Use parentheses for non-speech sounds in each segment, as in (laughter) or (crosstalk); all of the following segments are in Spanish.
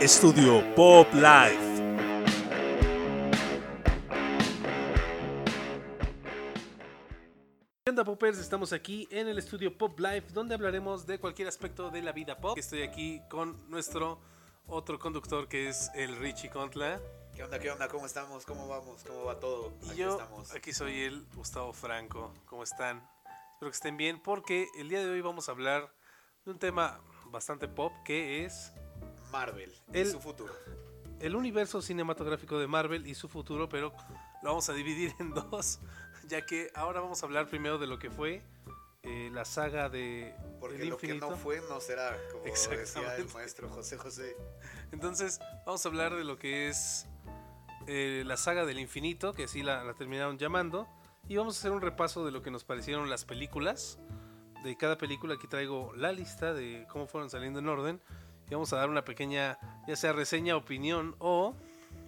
Estudio Pop Life. ¿Qué onda, Poppers? Estamos aquí en el estudio Pop Life, donde hablaremos de cualquier aspecto de la vida pop. Estoy aquí con nuestro otro conductor que es el Richie Contla. ¿Qué onda, qué onda? ¿Cómo estamos? ¿Cómo vamos? ¿Cómo va todo? Y Aquí yo, estamos. aquí soy el Gustavo Franco. ¿Cómo están? Espero que estén bien, porque el día de hoy vamos a hablar de un tema bastante pop que es Marvel El- y su futuro. el universo cinematográfico de Marvel y su futuro, pero lo vamos a dividir en dos, ya que ahora vamos a hablar primero de lo que fue eh, la saga de Porque El lo que Infinito. no fue no será, como decía el maestro José José. Entonces, vamos a hablar de lo que es eh, la saga del infinito, que así la, la terminaron llamando, y vamos a hacer un repaso de lo que nos parecieron las películas. De cada película aquí traigo la lista de cómo fueron saliendo en orden. Y vamos a dar una pequeña, ya sea reseña, opinión o,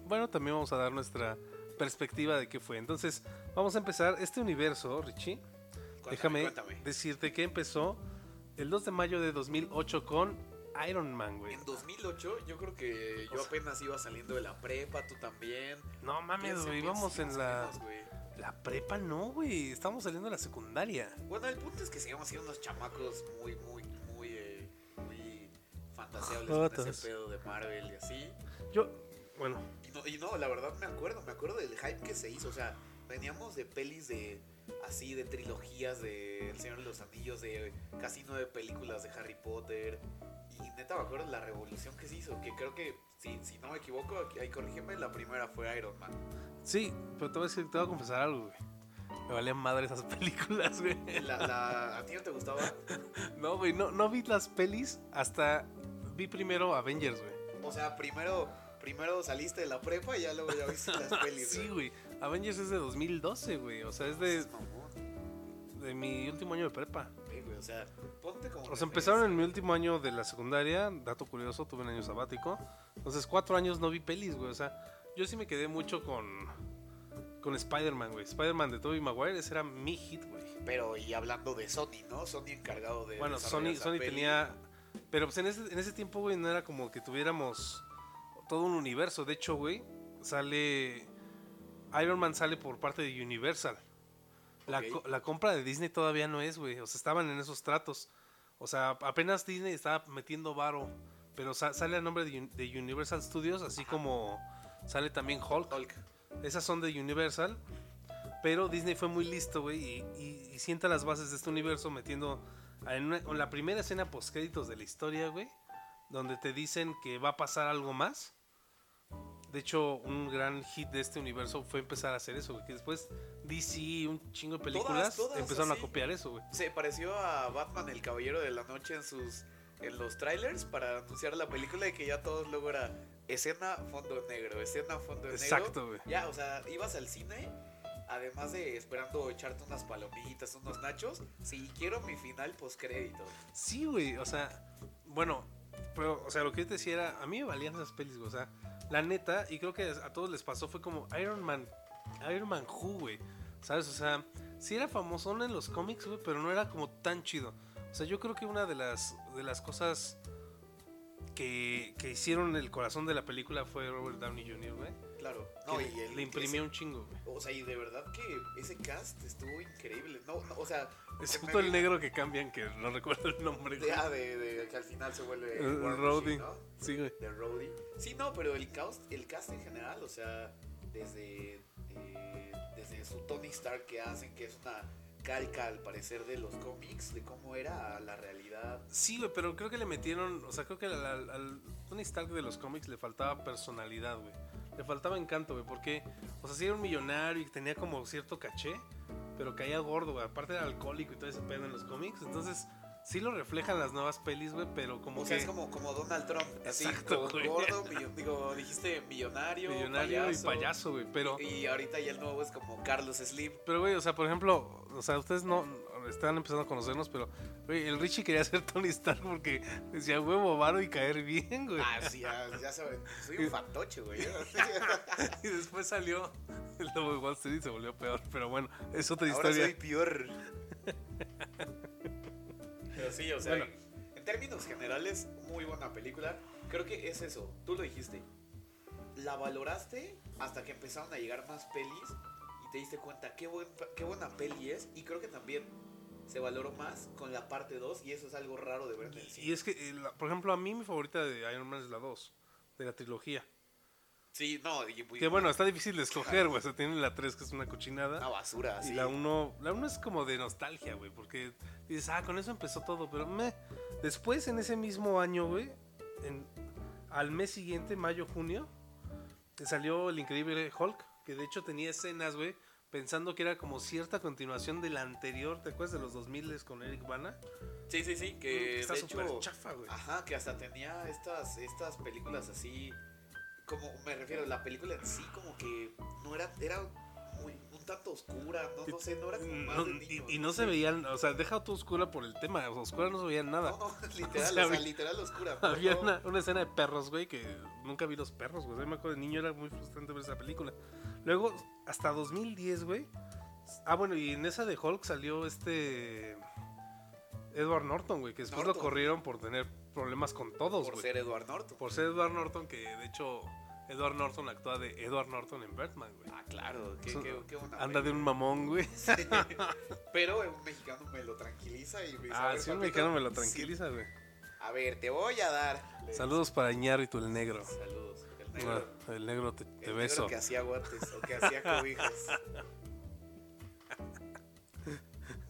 bueno, también vamos a dar nuestra perspectiva de qué fue. Entonces, vamos a empezar este universo, Richie. Cuéntame, Déjame cuéntame. decirte que empezó el 2 de mayo de 2008 con Iron Man, güey. En 2008 yo creo que yo apenas iba saliendo de la prepa, tú también. No mames, güey, íbamos en la, menos, güey. la prepa, no, güey. Estamos saliendo de la secundaria. Bueno, el punto es que seguimos siendo unos chamacos muy, muy fantaseables con ese pedo de Marvel y así. Yo, bueno, Y no, y no, la verdad me acuerdo, me acuerdo del hype que se hizo. O sea, veníamos de pelis de así, de trilogías de El Señor de los Anillos, de casi nueve películas de Harry Potter. Y neta me acuerdo de la revolución que se hizo. Que creo que, si, si no me equivoco, ahí corrígeme, la primera fue Iron Man. sí, pero te voy a decir, te voy a confesar algo, güey. Me valían madre esas (laughs) películas, güey. La, la- ¿A ti no te gustaba? (laughs) No, güey, no, no vi las pelis hasta vi primero Avengers, güey. O sea, primero, primero saliste de la prepa y ya luego ya viste las (laughs) pelis. Sí, güey. Avengers es de 2012, güey. O sea, es de, de mi último año de prepa. eh, güey, O sea, ponte como. O sea, empezaron en mi último año de la secundaria. Dato curioso, tuve un año sabático. Entonces, cuatro años no vi pelis, güey. O sea, yo sí me quedé mucho con, con Spider-Man, güey. Spider-Man de Tobey Maguire, ese era mi hit, güey. Pero y hablando de Sony, ¿no? Sony encargado de. Bueno, Sony, Sony peli. tenía... Pero pues en ese, en ese tiempo, güey, no era como que tuviéramos todo un universo. De hecho, güey, sale... Iron Man sale por parte de Universal. La, co- la compra de Disney todavía no es, güey. O sea, estaban en esos tratos. O sea, apenas Disney estaba metiendo varo. Pero sa- sale a nombre de, Un- de Universal Studios, así como sale también Hulk. Hulk. Esas son de Universal. Pero Disney fue muy listo, güey, y, y- y sienta las bases de este universo metiendo en, una- en la primera escena post créditos de la historia, güey, donde te dicen que va a pasar algo más. De hecho, un gran hit de este universo fue empezar a hacer eso, güey, que después DC y un chingo de películas todas empezaron así. a copiar eso, güey. Se pareció a Batman el Caballero de la Noche en sus en los trailers para anunciar la película y que ya todos luego era escena fondo negro, escena fondo negro. Exacto, güey. Ya, o sea, ibas al cine además de esperando echarte unas palomitas, unos nachos, si quiero mi final post crédito. Sí, güey, o sea, bueno, pero, o sea, lo que yo te decía era, a mí me valían esas pelis, güey, o sea, la neta, y creo que a todos les pasó, fue como Iron Man, Iron Man Who, güey, ¿sabes? O sea, sí era famosón en los cómics, güey, pero no era como tan chido. O sea, yo creo que una de las, de las cosas que, que hicieron el corazón de la película fue Robert Downey Jr., güey. Claro. No, le, y el, le imprimió ese- un chingo, güey. O sea, y de verdad que ese cast estuvo increíble. No, no, o sea, Excepto el negro que cambian, que no recuerdo el nombre, de, ah, de, de que al final se vuelve El Rhodey. Machine, ¿no? Sí, güey. de Rhodey. Sí, no, pero el cast, el cast en general, o sea, desde, eh, desde su Tony Stark que hacen, que es una calca al parecer de los cómics, de cómo era la realidad. Sí, güey, pero creo que le metieron, o sea, creo que al, al- al Tony Stark de los cómics le faltaba personalidad, güey. Le faltaba encanto, güey, porque, o sea, sí era un millonario y tenía como cierto caché, pero caía gordo, güey. Aparte era alcohólico y todo ese pedo en los cómics, entonces sí lo reflejan las nuevas pelis, güey, pero como O que sea, es como, como Donald Trump, así, Exacto, como gordo, digo, dijiste millonario, millonario y payaso, güey, pero... Y ahorita ya el nuevo es como Carlos Slim. Pero, güey, o sea, por ejemplo, o sea, ustedes no están empezando a conocernos, pero, güey, el Richie quería ser Tony Stark porque decía huevo, varo y caer bien, güey. Ah, sí, ya, ya saben, soy un fantoche, güey. (laughs) Y después salió el lobo de Wall Street y se volvió peor. Pero bueno, es otra Ahora historia. soy peor. (laughs) Pero sí, o sea, Bueno. en, términos generales, muy buena película. creo que es eso. Tú lo dijiste. La valoraste hasta que empezaron a llegar más pelis y te diste cuenta qué, buen, qué buena peli es. Y creo que también se valoró más con la parte 2 y eso es algo raro de ver en el cine. Y es que, eh, por ejemplo, a mí mi favorita de Iron Man es la 2, de la trilogía. Sí, no, y- y- Que bueno, está difícil de escoger, güey. O sea, tiene la 3 que es una cochinada. una basura, Y sí. la 1, la 1 es como de nostalgia, güey, porque dices, ah, con eso empezó todo, pero me después en ese mismo año, güey, al mes siguiente, mayo, junio, salió el increíble Hulk, que de hecho tenía escenas, güey, pensando que era como cierta continuación de la anterior, ¿te acuerdas de los 2000 con Eric Bana? Sí, sí, sí, que Está de súper hecho, chafa, güey. Ajá, que hasta tenía estas, estas películas así, como me refiero, la película en sí como que no era, era muy, un tanto oscura, no, no sé, no era como más No, de y, no se veían, o sea, deja todo oscura por el tema, o sea, oscura no se veían nada. No, (laughs) no, literal, O sea, o sea, literal oscura. (laughs) Había una, una escena de perros, güey, que nunca vi los perros, güey. Yo me acuerdo de niño, era muy frustrante ver esa película. Luego, hasta 2010, güey. Ah, bueno, y en esa de Hulk salió este. Edward Norton, güey, que después lo corrieron por tener problemas con todos, por ser Edward Norton. Por ser Edward Norton, que de hecho Edward Norton actúa de Edward Norton en Batman, güey. Ah, claro, qué, qué, qué buena Anda de un mamón, güey. (laughs) Pero un mexicano me lo tranquiliza y me dice, Ah, ver, sí, un mexicano me lo sí, tranquiliza, güey. A ver, te voy a dar. Le Saludos para Iñárritu el negro. Saludos. El Ah, negro. El negro te, el te negro beso. que hacía guantes o que hacía cobijas. (laughs)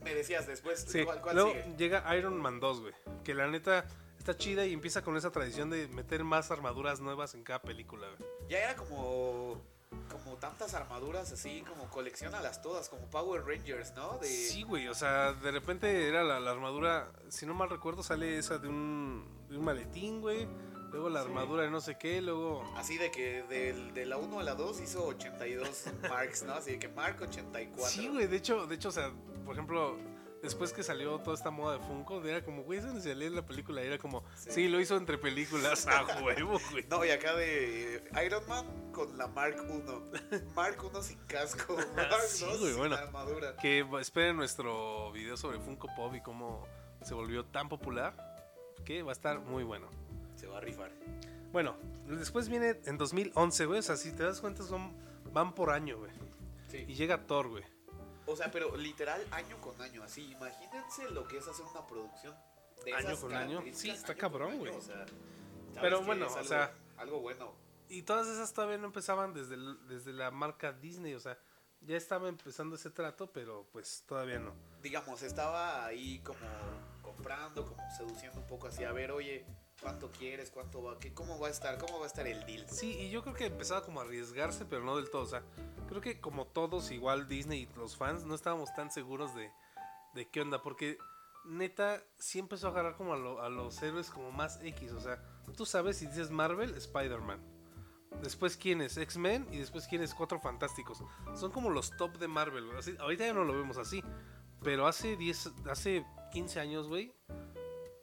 Me decías después, Sí, ¿cuál, cuál luego sigue? llega Iron Man 2, güey. Que la neta está chida y empieza con esa tradición de meter más armaduras nuevas en cada película. Ya era como como tantas armaduras así, como coleccionalas todas, como Power Rangers, ¿no? De, Sí, güey, o sea, de repente era la, la armadura, si no mal recuerdo, sale esa de un, de un maletín, güey. Luego la Sí. armadura de no sé qué, luego... Así de que del- de la 1 a la 2 hizo 82 (laughs) marks, ¿no? Así de que Mark 84. Sí, güey, de hecho, de hecho, o sea, por ejemplo, después que salió toda esta moda de Funko, era como, güey, eso ni se lee en la película, y era como, Sí. sí, lo hizo entre películas, (laughs) a huevo, güey. No, y acá de Iron Man con la Mark 1. Mark 1 sin casco. (laughs) Mark Sí, 2 güey, sin bueno. armadura. Que esperen nuestro video sobre Funko Pop y cómo se volvió tan popular, que va a estar muy bueno. Se va a rifar. Bueno, después viene en 2011, güey, o sea, si te das cuenta, son, van por año, güey. Y Sí. llega Thor, güey. O sea, pero literal año con año, así. Imagínense lo que es hacer una producción de Año esas con año. Sí, está año cabrón, año, güey. O sea, ¿sabes Pero bueno, es o algo- sea- Algo bueno. Y todas esas todavía no empezaban desde, el- desde la marca Disney, o sea, ya estaba empezando ese trato, pero pues todavía no. digamos, estaba ahí como comprando, como seduciendo un poco así, a ver, oye, ¿cuánto quieres? ¿Cuánto va? ¿Qué, ¿Cómo va a estar? ¿Cómo va a estar el deal? Sí, y yo creo que empezaba como a arriesgarse, pero no del todo, o sea, creo que como todos, igual Disney y los fans, no estábamos tan seguros de, de qué onda, porque neta sí empezó a agarrar como a, lo- a los héroes como más X, o sea, tú sabes si dices Marvel, Spider-Man. Después quién es X-Men y después quién es Cuatro Fantásticos. Son como los top de Marvel. Así- ahorita ya no lo vemos así. Pero hace 10, hace 15 años, güey.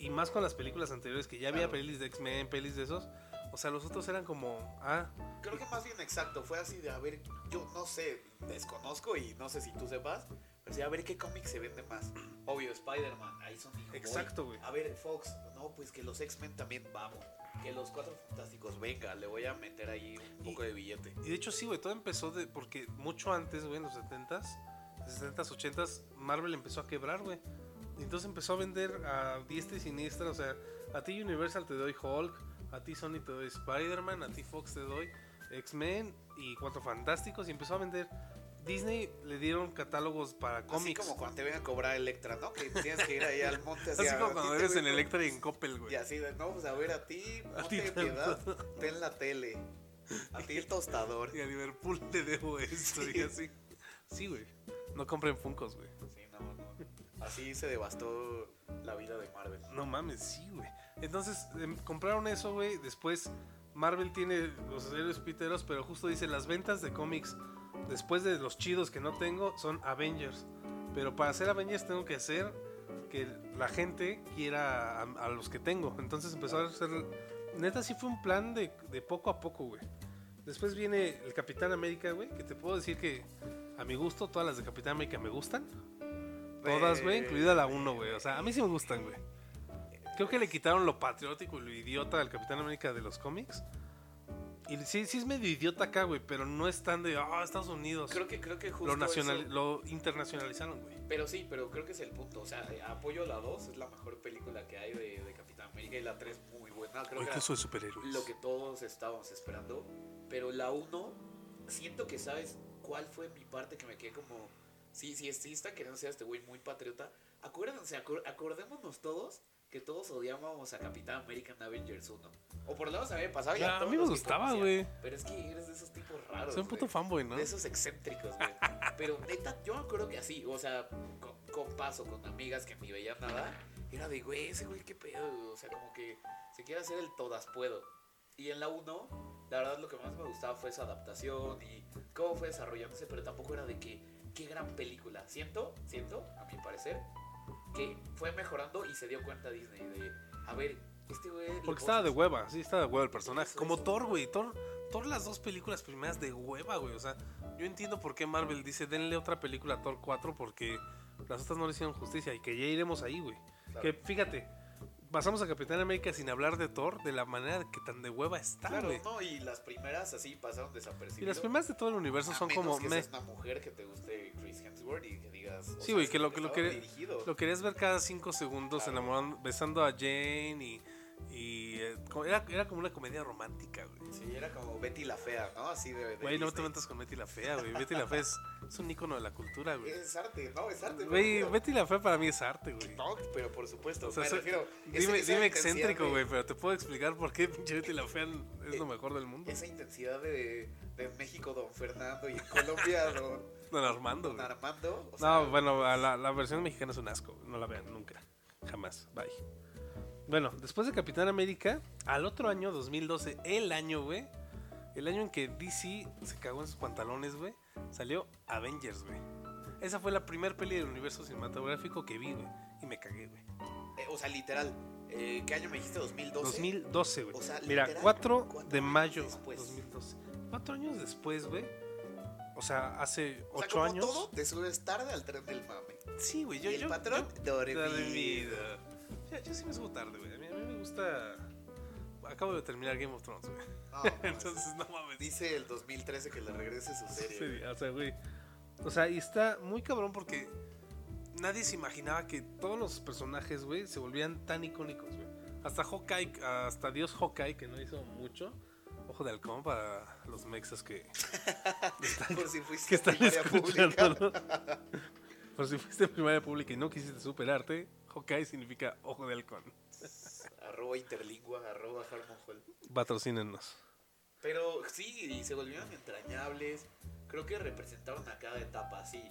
Y más con las películas anteriores, que ya había Claro. pelis de X-Men, pelis de esos. O sea, los otros eran como, ah, Creo que más bien exacto, fue así de, a ver, yo no sé, desconozco y no sé si tú sepas, pero sí, a ver qué cómic se vende más. Obvio, Spider-Man, ahí son dijo. Exacto, güey. A ver, Fox, no, pues que los X-Men también vamos. Que los Cuatro Fantásticos, venga, le voy a meter ahí un Y- poco de billete. Y de hecho sí, güey, todo empezó de porque mucho antes, güey, en los 70s, 70s, 80s, Marvel empezó a quebrar, güey. Y entonces empezó a vender a diestra y siniestra, o sea, a ti Universal te doy Hulk, a ti Sony te doy Spider-Man, a ti Fox te doy X-Men y Cuatro Fantásticos y empezó a vender. Disney le dieron catálogos para Así cómics. como cuando te ven a cobrar Electra, ¿no? Que tienes que ir ahí al monte Así (laughs) hacia como cuando te eres en Electra y en Coppel, güey. Y así de, no, pues a ver, a ti, (laughs) A ti de piedad, ten la tele. A ti el tostador. (laughs) Y a Liverpool le debo esto y así. Sí, güey. No compren Funkos, güey. Sí. Así se devastó la vida de Marvel. No mames, sí, güey. Entonces em, compraron eso, güey. Después Marvel tiene los héroes piteros, pero justo dice las ventas de cómics después de los chidos que no tengo son Avengers. Pero para hacer Avengers tengo que hacer que la gente quiera a, a los que tengo. Entonces empezó a hacer... Neta, sí fue un plan de, de poco a poco, güey. Después viene el Capitán América, güey, que te puedo decir que a mi gusto todas las de Capitán América me gustan. Todas, güey, incluida la 1, güey. O sea, a mí sí me gustan, güey. Creo que le quitaron lo patriótico y lo idiota al Capitán América de los cómics. Y sí, sí es medio idiota acá, güey, pero no es tan de, ah, Estados Unidos. Creo que, creo que justo lo, nacional, eso- lo internacionalizaron, güey. Pero sí, pero creo que es el punto. O sea, eh, apoyo la 2, es la mejor película que hay de, de Capitán América y la 3 muy buena. Creo que soy superhéroes. lo que todos estábamos esperando. Pero la 1, siento que sabes cuál fue mi parte que me quedé como. Sí, sí, sí está queriendo ser este güey muy patriota. Acuérdense, acor- acordémonos todos que todos odiábamos a Capitán América en Avengers 1. O por lo menos a mí me pasaba Ya, a mí me gustaba, güey. Pero es que eres de esos tipos raros. Soy un puto fanboy, ¿no? De esos excéntricos, güey. (laughs) Pero neta, yo me acuerdo que así, o sea, con, con paso, con amigas que ni veían nada, era de, güey, ese güey, qué pedo, güey. O sea, como que se quiere hacer el todas puedo. Y en la 1, la verdad, lo que más me gustaba fue su adaptación y cómo fue desarrollándose, pero tampoco era de que, qué gran película. Siento, siento, a mi parecer, que fue mejorando y se dio cuenta Disney de, a ver, este güey. Porque estaba de hueva, sí, estaba de hueva el personaje. Como eso. Thor, güey. Thor, Thor, las dos películas primeras de hueva, güey. O sea, yo entiendo por qué Marvel dice, denle otra película a Thor 4 porque las otras no le hicieron justicia y que ya iremos ahí, güey. Claro. Que fíjate, pasamos a Capitán América sin hablar de Thor de la manera que tan de hueva está, Claro, güey. no, y las primeras así pasaron desapercibidas. Y las primeras de todo el universo A son menos como... que me- seas una mujer que te guste Hemsworth y que digas. Sí, güey, que lo que lo dirigido. Lo querías ver cada cinco segundos Claro. enamorando, besando a Jane y... y eh, era, era como una comedia romántica, güey. Sí, era como Betty la Fea, ¿no? Así de. de Güey, no te metas con Betty la Fea, güey. Betty la Fea es, es un ícono de la cultura, güey. Es arte, no, es arte. Güey. Betty la Fea para mí es arte, güey. No, pero por supuesto. O sea, me soy- refiero. Dime, esa- dime excéntrico, de- güey, pero te puedo explicar por qué pinche Betty la Fea es lo mejor del mundo. Esa intensidad de, de México, don Fernando, y Colombia, don, (laughs) Don Armando, don. Armando. o sea, No, bueno, la, la versión mexicana es un asco. No la vean nunca. Jamás. Bye. Bueno, después de Capitán América, al otro año, 2012, el año, güey. El año en que DC se cagó en sus pantalones, güey. Salió Avengers, güey. Esa fue la primera peli del universo cinematográfico que vi, güey. Y me cagué, güey. eh, o sea, literal. eh, ¿Qué año me dijiste? ¿2012? 2012, güey. O sea, Mira, literal, 4 cuatro de mayo después. 2012. Cuatro años después, güey. O sea, hace O sea, 8 como años. todo, te subes tarde al tren del mame. Sí, güey. Yo, y el yo, patrón, yo- dormido. yo sí me subo tarde, güey. A mí, a mí me gusta. Acabo de terminar Game of Thrones, güey. (laughs) No, no, Entonces, no mames. Dice el 2013 que le regrese su serie. Sí, o sea, güey. O sea, y está muy cabrón porque nadie se imaginaba que todos los personajes, güey, se volvían tan icónicos, güey. Hasta Hawkeye, hasta Dios Hawkeye, que no hizo mucho. Ojo de halcón para los mexas que, (laughs) Por si fuiste que están primaria escuchando, pública. Por si fuiste en primaria pública y no quisiste superarte, Hawkeye significa ojo de halcón. arroba interlingua, arroba Harmon. Patrocínenos. Pero sí, y se volvieron entrañables. Creo que representaron a cada etapa así.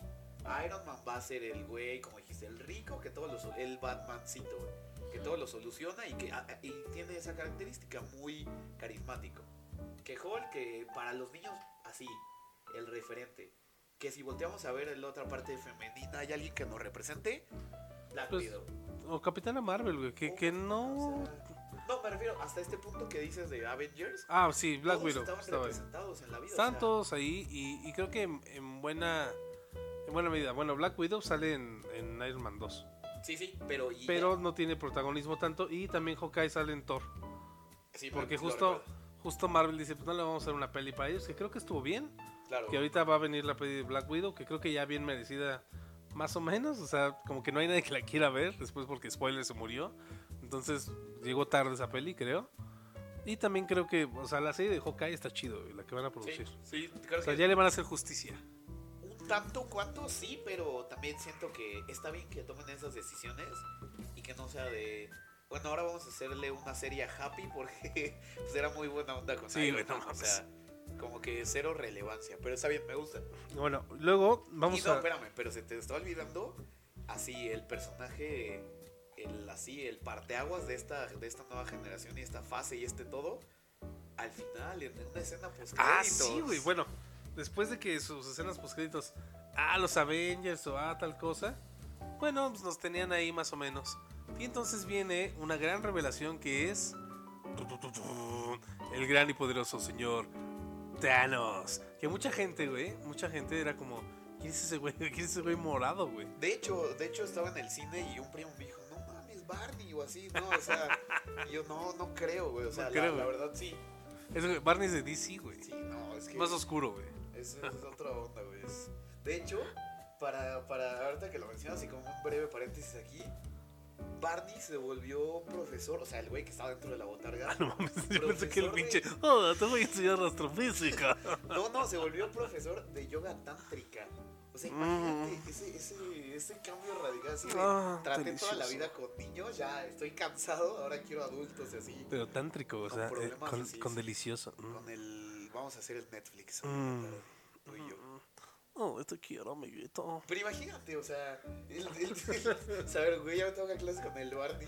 Iron Man va a ser el güey, como dijiste, el rico, que todo lo el Batmancito, que todo lo soluciona y que a- a- y tiene esa característica muy carismático. Que Hulk, que para los niños, así, el referente. Que si volteamos a ver la otra parte femenina, hay alguien que nos represente, Black Pues, Widow. O Capitana Marvel, güey, que, que no... O sea, no, me refiero hasta este punto que dices de Avengers. Ah, sí, Black Widow. estaban estaba ahí. representados en la vida. o Están sea, todos ahí y, y creo que en, en buena en buena medida. Bueno, Black Widow sale en, en Iron Man 2, Sí, sí, pero. y- pero no tiene protagonismo tanto y también Hawkeye sale en Thor, sí, porque justo. Justo Marvel dice, pues no le vamos a hacer una peli para ellos, que creo que estuvo bien, Claro. que ahorita va a venir la peli de Black Widow, que creo que ya bien merecida más o menos, o sea, como que no hay nadie que la quiera ver después porque spoiler se murió. Entonces, llegó tarde esa peli, creo. Y también creo que, o sea, la serie de Hawkeye está chido, la que van a Sí, producir. sí, creo O sea, que ya le van a hacer justicia. un tanto cuanto sí, pero también siento que está bien que tomen esas decisiones y que no sea de. Bueno, ahora vamos a hacerle una serie a Happy porque (laughs) pues, era muy buena onda con Sí, Iron Man, O sea, como que cero relevancia. Pero está bien, me gusta. Bueno, luego vamos y no, a... espérame, pero se te está olvidando así el personaje, el así, el parteaguas de esta, de esta nueva generación y esta fase y este todo. Al final, en una escena post Ah, sí, güey. Bueno, después de que sus escenas postcréditos, ah, los Avengers o ah, tal cosa, bueno, pues nos tenían ahí más o menos. Y entonces viene una gran revelación que es el gran y poderoso señor Thanos. Que mucha gente, güey, mucha gente era como, ¿quién es ese güey? (laughs) ¿Quién es ese güey morado, güey? De hecho, de hecho estaba en el cine y un primo me dijo, no mames, Barney o así, ¿no? O sea, yo no, no creo, güey. O sea, No la, creo, la güey. verdad sí. Es, Barney es de DC, güey. Sí, no, es que. Más oscuro, güey. Es, es otra onda, güey. De hecho, para, para ahorita que lo mencionas y como un breve paréntesis aquí, Barney se volvió profesor, o sea, el güey que estaba dentro de la botarga. No mames, yo pensé que el de- pinche. Oh, te voy a enseñar astrofísica. (laughs) No, no, se volvió profesor de yoga tántrica. O sea, imagínate ese, ese, ese cambio radical. Así de, Ah, traté toda la vida con niños, ya estoy cansado, ahora quiero adultos y así. Pero tántrico, o Con sea, eh, con, así, con delicioso. Mm. Con el. Vamos a hacer el Netflix. Mm. Tú y yo. Oh, te quiero, amiguito. Pero imagínate, o sea, el, el, el- saber, güey, ya me tengo que clase con el Barney.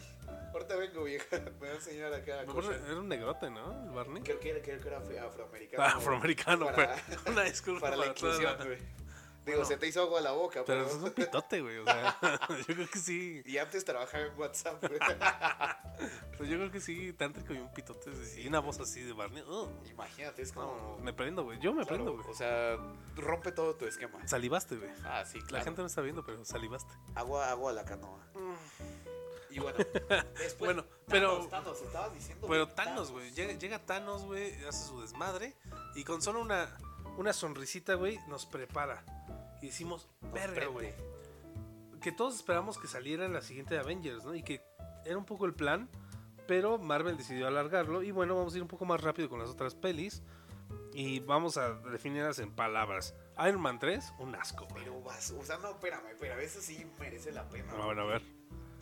Ahorita vengo, vieja, me va a enseñar acá. era un negrote, ¿no? El Barney. Creo que era, creo que era afro- afroamericano. Ah, afroamericano, para, fue. (laughs) Una disculpa para la para toda inclusión, la- güey. Digo, Bueno, se te hizo agua a la boca, Pero pero. es un (laughs) pitote, güey. O sea, (laughs) yo creo que sí. Y antes trabajaba en WhatsApp, güey. (laughs) Pues yo creo que sí, tántrico y un pitote. Y una voz así de Barney. oh, Imagínate, es no, como. me prendo, güey. Yo me claro, prendo, güey. O sea, rompe todo tu esquema. Salivaste, güey. Ah, sí, La claro. gente no está viendo, pero salivaste. Agua, agua a la canoa. Y bueno, después. Bueno, pero- Thanos, Thanos, estabas diciendo. Pero Thanos, güey. Llega, llega Thanos, güey, hace su desmadre. Y con solo una, una sonrisita, güey, nos prepara. Y decimos, verga, güey. Que todos esperamos que saliera en la siguiente Avengers, ¿no? Y que era un poco el plan. Pero Marvel decidió alargarlo. Y bueno, vamos a ir un poco más rápido con las otras pelis. Y vamos a definirlas en palabras. Iron Man 3, un asco, güey. Pero vas, o sea, no, espérame, pero a veces sí merece la pena. Ah, bueno, a ver.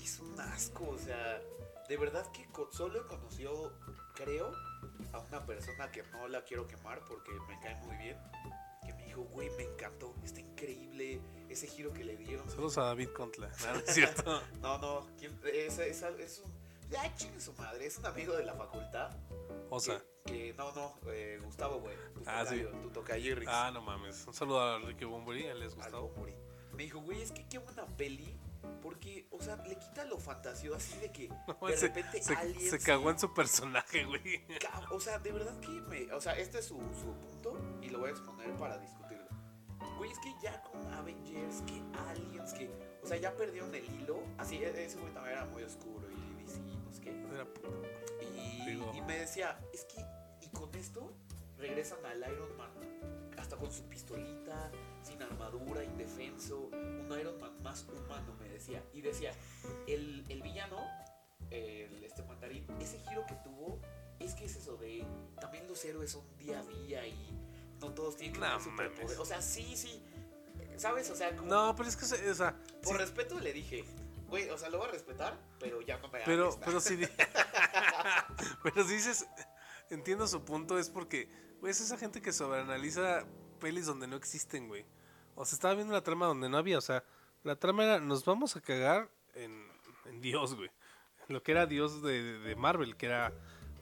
Es un asco, o sea, de verdad que solo he conocido, creo, a una persona que no la quiero quemar porque me cae muy bien. Que me dijo, güey, me encantó, está increíble ese giro que le dieron. Saludos a David Contla. (laughs) No, no es cierto. No, no, ¿quién- es, es, es un. Ya, chingue su madre, es un amigo de la facultad. O sea. Que, que- no, no, eh, Gustavo, güey. Ah, sí. Tu tocayo, Ah, no mames. Un saludo a Ricky Bumburi, él les Algo gustó. morí. Me dijo, güey, es que qué buena peli. Porque, o sea, le quita lo fantasioso así de que (laughs) de se, repente se- aliens. se cagó en su personaje, güey. O sea, de verdad que me. O sea, este es su, su punto y lo voy a exponer para discutirlo. Güey, es que ya con Avengers, que aliens, que. O sea, ya perdieron el hilo. Así, e- ese güey también era muy oscuro y DC, no sé qué. Era puto. Y, y me decía, es que, y con esto regresan al Iron Man, hasta con su pistolita, sin armadura, indefenso, un Iron Man más humano, me decía. Y decía, el, el villano, el, este mandarín, ese giro que tuvo, es que es eso de, también los héroes son día a día y no todos tienen que No superpoder. O sea, sí, sí, ¿sabes? O sea, como, No, pero es que, o sea, por sí, respeto le dije, güey, o sea, lo voy a respetar, pero ya no me pero, pero si, (laughs) pero si dices, entiendo su punto, es porque, güey, es esa gente que sobreanaliza pelis donde no existen, güey. O sea, estaba viendo la trama donde no había, o sea, la trama era, nos vamos a cagar en, en Dios, güey. En Lo que era Dios de, de Marvel, que era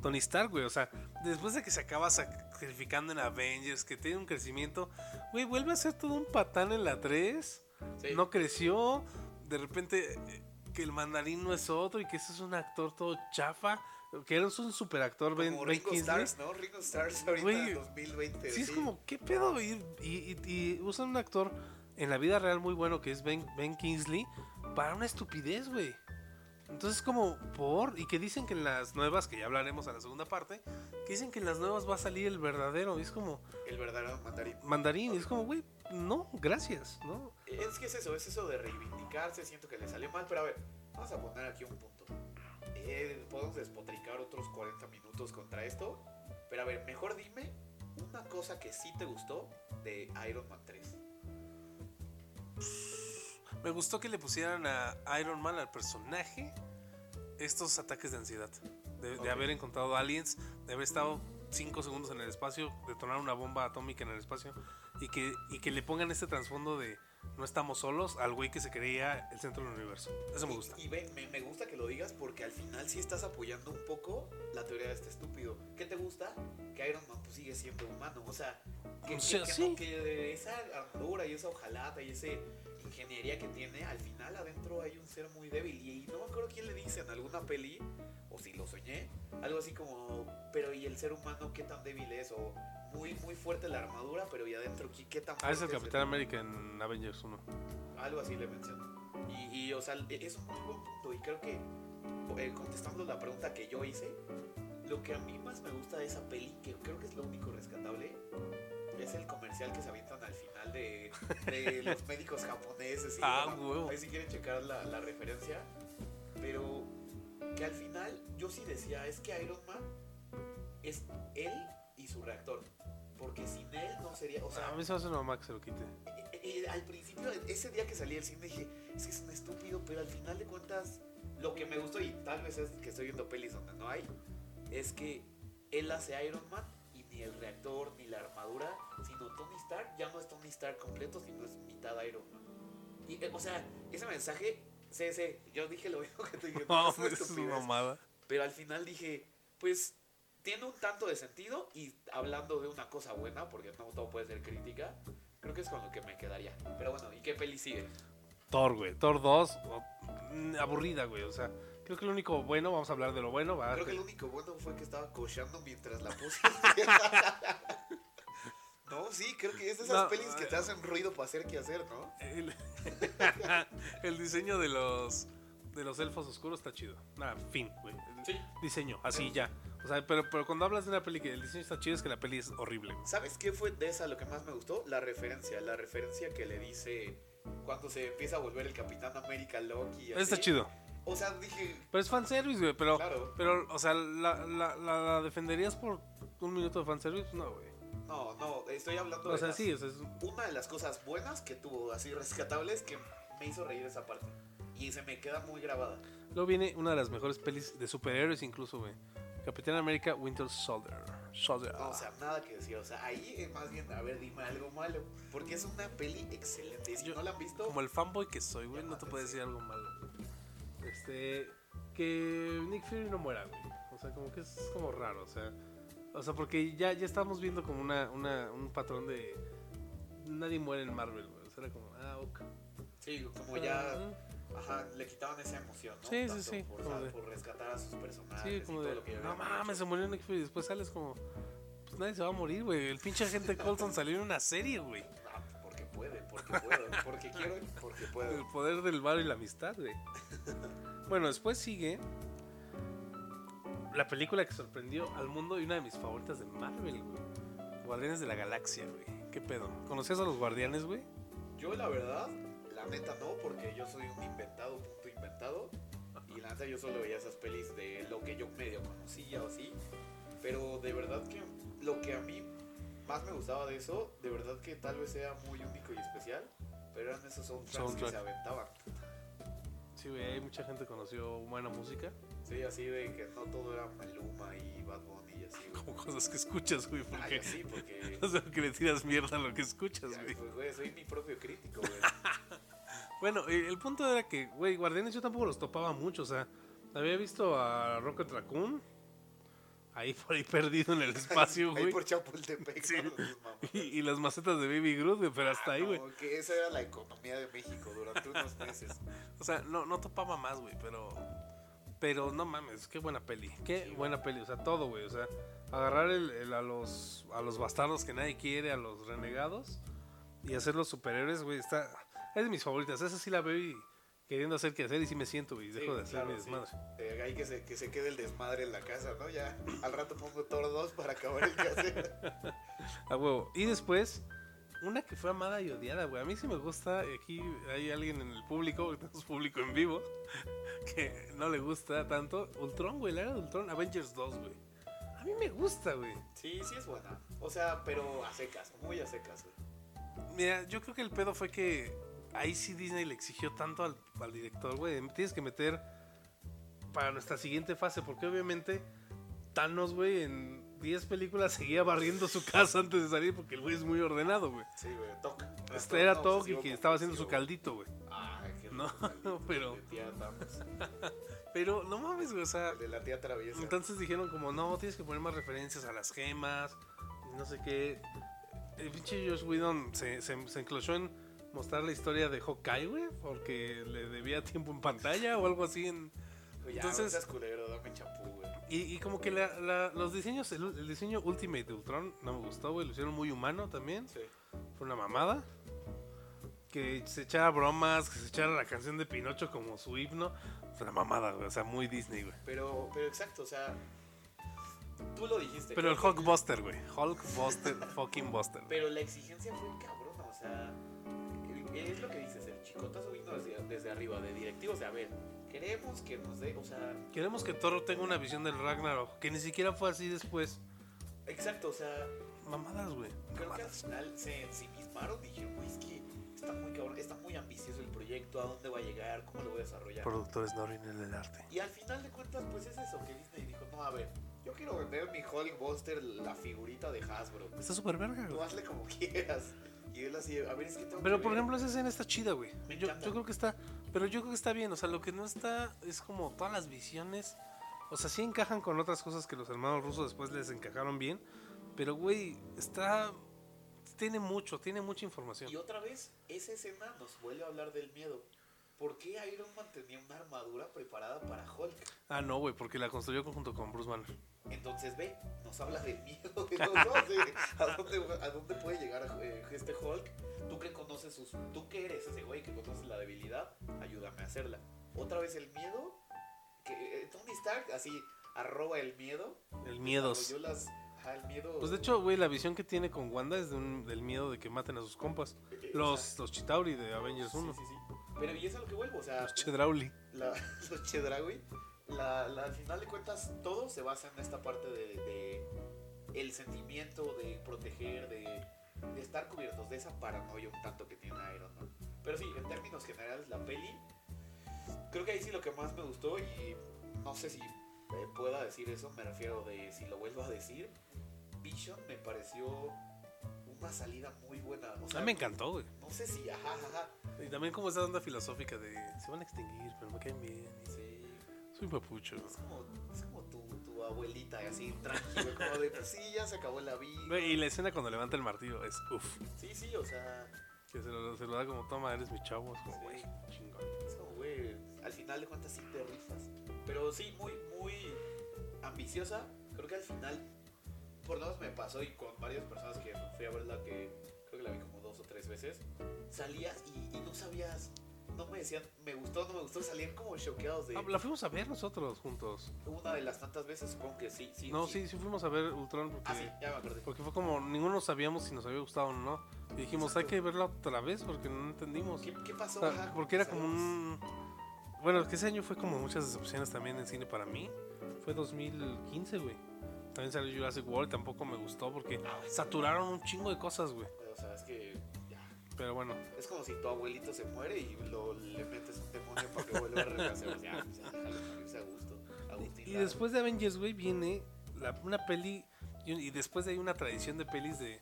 Tony Stark, güey. O sea, después de que se acaba sacrificando en Avengers, que tiene un crecimiento, güey, vuelve a ser todo un patán en la 3. Sí. No creció. De repente, eh, que el mandarín no es otro y que ese es un actor todo chafa. Que era un super actor, Ben, Como Ben Ringo Kingsley. Stars, ¿no? Ringo Stars ahorita Güey, en 2020. Sí, es como, ¿qué pedo? Y, y- y usan un actor en la vida real muy bueno que es Ben, ben Kingsley para una estupidez, güey. Entonces, como, por. Y que dicen que en las nuevas, que ya hablaremos en la segunda parte, que dicen que en las nuevas va a salir el verdadero. Y es como, El verdadero mandarín. mandarín. Y es como, güey, no, gracias, ¿no? Es que es eso, es eso de reivindicarse. Siento que le salió mal, pero a ver, vamos a poner aquí un punto. Eh, podemos despotricar otros 40 minutos contra esto. Pero a ver, mejor dime una cosa que sí te gustó de Iron Man 3. Me gustó que le pusieran a Iron Man al personaje estos ataques de ansiedad. De, haber encontrado aliens, de haber estado 5 segundos en el espacio, detonar una bomba atómica en el espacio y que, y que le pongan este trasfondo de no estamos solos al güey que se creía el centro del universo. Eso me gusta. Y, y ve, me, me gusta que lo digas porque al final sí estás apoyando un poco la teoría de este estúpido. ¿Qué te gusta? Que Iron Man pues, sigue siendo humano. O sea, que, O sea, que- que sí. no- que esa armadura y esa hojalata y esa ingeniería que tiene, al final adentro hay un ser muy débil. Y, no me acuerdo quién le dice en alguna peli, o si lo soñé, algo así como, pero ¿y el ser humano qué tan débil es? O muy, muy fuerte la armadura, pero ¿y adentro qué, qué tan Ah, es fuerte el Capitán América en Avengers 1. algo así le menciono. Y, y, o sea, e- es un muy buen punto. Y creo que eh, contestando la pregunta que yo hice, lo que a mí más me gusta de esa peli, que creo que es lo único rescatable, es el comercial que se avientan al final de, de (laughs) los médicos japoneses. Y, Ah, bueno. Ahí si quieren checar la, la referencia. Pero que al final yo sí decía, es que Iron Man es él y su reactor. Porque sin él no sería, o sea, a mí se me hace una mamá que se lo quite. eh, eh, al principio, ese día que salí del cine dije, es que es un estúpido, pero al final de cuentas, lo que me gustó, y tal vez es que estoy viendo pelis donde no hay, es que él hace Iron Man y ni el reactor ni la armadura, sino Tony Stark ya no es Tony Stark completo, sino es mitad Iron Man. Y, eh, o sea, ese mensaje, sí, sí, yo dije lo mismo (laughs) que tú dije, (laughs) No, es mamada. Pero al final dije, pues tiene un tanto de sentido y hablando de una cosa buena, porque no todo puede ser crítica, creo que es con lo que me quedaría. Pero bueno, ¿y qué peli sigue? Thor, güey. Thor 2, o- mm, aburrida, güey. O sea, creo que lo único bueno, vamos a hablar de lo bueno, va. Creo que lo único bueno fue que estaba cochando mientras la puse. (laughs) no, sí, creo que es de esas No, pelis que te hacen ruido para hacer que hacer, ¿no? El, (laughs) el diseño de los de los elfos oscuros está chido. Nada, fin, güey. Sí. Diseño, así ya. O sea, pero, pero cuando hablas de una peli que el diseño está chido es que la peli es horrible. güey. ¿Sabes qué fue de esa lo que más me gustó? La referencia, la referencia que le dice cuando se empieza a volver el Capitán América Loki. y Está así. chido. O sea, dije, Pero es fanservice, güey. Pero, Claro. pero, o sea, ¿la, la, la, la defenderías por un minuto de fanservice? No, güey. No, no, estoy hablando O de sea, las- sí, o sea, es- una de las cosas buenas que tuvo así rescatables que me hizo reír esa parte. Y se me queda muy grabada. Luego viene una de las mejores pelis de superhéroes incluso, güey. Capitán América Winter Soldier. Soldier. No, o sea, nada que decir. O sea, ahí eh, más bien, a ver, dime algo malo. Porque es una peli excelente. Y si Yo- no la han visto, Como el fanboy que soy, güey, no te puedo decir algo malo. Este. Que Nick Fury no muera, güey. O sea, como que es como raro, o sea. O sea, porque ya, ya estamos viendo como una, una, un patrón de. Nadie muere en Marvel, güey. O sea, era como, ah, ok. sí, como ya, ajá, le quitaban esa emoción, ¿no? Sí, sí, Tanto sí, Por, de- rescatar a sus personajes Sí, y como todo de. lo que ya No mames, hecho. se murió Nick Fury. Después sales como. Pues nadie se va a morir, güey. El pinche agente Colson salió en una serie, güey. Ah, porque puede, porque puedo, porque quiero, porque El puedo. poder del bar y la amistad, güey. bueno, después sigue la película que sorprendió al mundo y una de mis favoritas de Marvel, güey. Guardianes de la Galaxia, güey. ¿Qué pedo? ¿Conocías a los guardianes, güey? Yo la verdad, la neta no, porque yo soy un inventado, punto inventado. Y la neta yo solo veía esas pelis de lo que yo medio conocía o así. Pero de verdad que lo que a mí más me gustaba de eso, de verdad que tal vez sea muy único y especial, pero eran esos soundtracks que Soundtrack. se aventaban. Sí, güey, mucha gente conoció buena música. Sí, así de que no todo era Maluma y Bad Bunny y así, güey. Como cosas que escuchas, güey, Ah, porque... yo sí, porque (laughs) O sea, que le tiras mierda a lo que escuchas, ya, güey. pues, güey, soy mi propio crítico, güey. (laughs) Bueno, eh, el punto era que, güey, Guardianes yo tampoco los topaba mucho, o sea, había visto a Rocket Raccoon ahí por ahí (laughs) perdido en el espacio, Ahí güey. por Chapultepec, Sí. Y, y las macetas de Baby Groot, güey, pero hasta Ah, ahí, güey. no, que esa era la economía de México durante unos meses. O sea, no, no topaba más, güey, pero. Pero no mames, qué buena peli. Qué Sí, buena peli. O sea, todo, güey. O sea, agarrar el, el a los a los bastardos que nadie quiere, a los renegados, y hacer los superhéroes, güey. Está. Es de mis favoritas. Esa sí la veo y queriendo hacer que hacer y sí me siento, güey. y Sí, Dejo de hacer claro, mi sí. desmadre. Eh, ahí que se, que se quede el desmadre en la casa, ¿no? Ya al rato pongo Thor 2 para acabar el quehacer. (laughs) A huevo. Y después, una que fue amada y odiada, güey. A mí sí me gusta. Aquí hay alguien en el público, (laughs) tenemos público en vivo, que no le gusta tanto. Ultron, güey, la era de Ultron. Avengers 2, güey. A mí me gusta, güey. Sí, sí es buena. O sea, pero a secas, muy a secas, güey. Mira, yo creo que el pedo fue que ahí sí Disney le exigió tanto al, al director, güey. Tienes que meter para nuestra siguiente fase, porque obviamente Thanos, güey, en 10 películas seguía barriendo su casa antes de salir porque el güey es muy ordenado, güey. Sí, güey, Toc. Este era No, Tog y que estaba haciendo su caldito, güey. No, (laughs) pero- de tía (laughs) Pero no mames, güey, o sea, El de la tía traviesa. entonces dijeron como, no, tienes que poner más referencias a las gemas, no sé qué. El pinche Josh Whedon se, se, se enclochó en mostrar la historia de Hawkeye, güey, porque le debía tiempo en pantalla o algo así. En, ya, entonces- culero, dame güey. y, y como que la- la- los diseños, el, el diseño Ultimate de Ultron no me gustó, güey, lo hicieron muy humano también. Sí. Fue una mamada. Que se echara bromas, que se echara la canción de Pinocho como su himno. la mamada, güey. O sea, muy Disney, güey. Pero, pero exacto, o sea, tú lo dijiste. Pero el creo que- Hulkbuster, güey. Hulkbuster, (laughs) fucking Buster. Pero la exigencia fue cabrona, o sea, el- es lo que dices, el chicotazo vino desde, desde arriba, de directivos, de a ver, queremos que nos dé, o sea, Queremos que Thor tenga una visión del Ragnarok, que ni siquiera fue así después. exacto, o sea, Mamadas, güey. creo que al final se ensimismaron dijeron, güey, es que está muy cabrón, está muy ambicioso el proyecto, a dónde va a llegar, cómo lo voy a desarrollar. Productores no arruinen el arte. Y al final de cuentas, pues es eso, que Disney dijo, no, a ver, yo quiero vender mi Hulkbuster, la figurita de Hasbro. Está súper verga, Tú hazle como (laughs) quieras. Y él así, a ver, es que tengo Pero que por ver". ejemplo, esa escena está chida, güey. Yo creo que está. Pero yo creo que está bien. O sea, lo que no está es como todas las visiones. O sea, sí encajan con otras cosas que los hermanos rusos después les encajaron bien. Pero, güey, está. Tiene mucho, tiene mucha información. Y otra vez, esa escena nos vuelve a hablar del miedo. ¿Por qué Iron Man tenía una armadura preparada para Hulk? Ah, no, güey, porque la construyó junto con Bruce Banner. Entonces ve, nos habla del miedo (laughs) de los (laughs) dos, de a dónde, a dónde puede llegar eh, este Hulk. Tú que conoces sus, tú que eres ese güey que conoces la debilidad, ayúdame a hacerla. Otra vez el miedo, que eh, Tony Stark así arroba el miedo. El miedos. Desarrolló las, ajá, el miedo. Pues de hecho, güey, la visión que tiene con Wanda es de un- del miedo de que maten a sus compas. Los, los Chitauri de Avengers sí, 1. sí, sí. Pero y es a lo que vuelvo, o sea, Los Chedrauli. la, (laughs) los Chedraui, la, la- al final de cuentas todo se basa en esta parte de, de el sentimiento de proteger, de, de estar cubiertos, de esa paranoia un tanto que tiene Iron Man. Pero sí, en términos generales, la peli, creo que ahí sí lo que más me gustó y no sé si eh, pueda decir eso, me refiero de si lo vuelvo a decir, Vision me pareció una salida muy buena. O sea, me encantó, güey. No sé si, ajá, ajá, Y también como esa onda filosófica de se van a extinguir, pero me caen bien. sí. Soy un papucho. Es como, es como tu, tu abuelita, así, tranquilo, como de, pues sí, ya se acabó la vida. Y la escena cuando levanta el martillo es uff. Sí, sí, o sea, Que se lo, se lo da como, toma, eres mi chavo. Es como, Sí. güey, chingón. es como, güey, al final de cuentas sí te rifas. Pero sí, muy, muy ambiciosa. Creo que al final, por lo menos me pasó y con varias personas que fui a verla, que creo que la vi como dos o tres veces, salías y, y no sabías, no me decían, me gustó, no me gustó, salían como choqueados de Ah, la fuimos a ver nosotros juntos. una de las tantas veces, supongo que sí, sí. No, sí, sí fuimos a ver Ultron porque, Ah, sí, ya me acordé. porque fue como, ninguno sabíamos si nos había gustado o no. Y dijimos, hay Exacto. que verla otra vez porque no entendimos. ¿Qué, qué pasó? O sea, porque era como un... Bueno, que ese año fue como muchas decepciones también en cine para mí. Fue 2015, güey. También salió Jurassic World, tampoco me gustó porque saturaron un chingo de cosas, güey. O sea, es que ya. Pero bueno, Es como si tu abuelito se muere y lo, le metes un demonio para que vuelva a renacer. Ya, pues, ya, déjalo morirse a gusto. Agustín Y Lara. después de Avengers, güey, viene la- una peli. Y, y después de ahí una tradición de pelis de.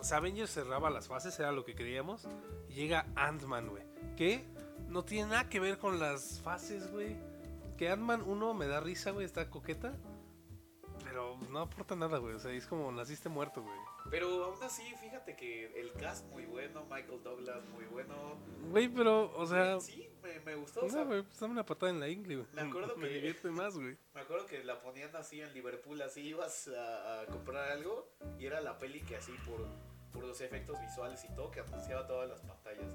O sea, Avengers cerraba las fases, era lo que creíamos. Y llega Ant-Man, güey. Que no tiene nada que ver con las fases, güey. Que Ant-Man 1 me da risa, güey, está coqueta. Pero no aporta nada, güey. O sea, es como naciste muerto, güey. Pero aún así, fíjate que el cast muy bueno, Michael Douglas muy bueno. Güey, pero, o sea. sí, me, me gustó. o sea, güey, pues dame una patada en la ingle, güey. Me acuerdo (laughs) Me que- divierte más, güey. (laughs) me acuerdo que la ponían así en Liverpool, así ibas a, a comprar algo y era la peli que así por, por los efectos visuales y todo, que anunciaba todas las pantallas.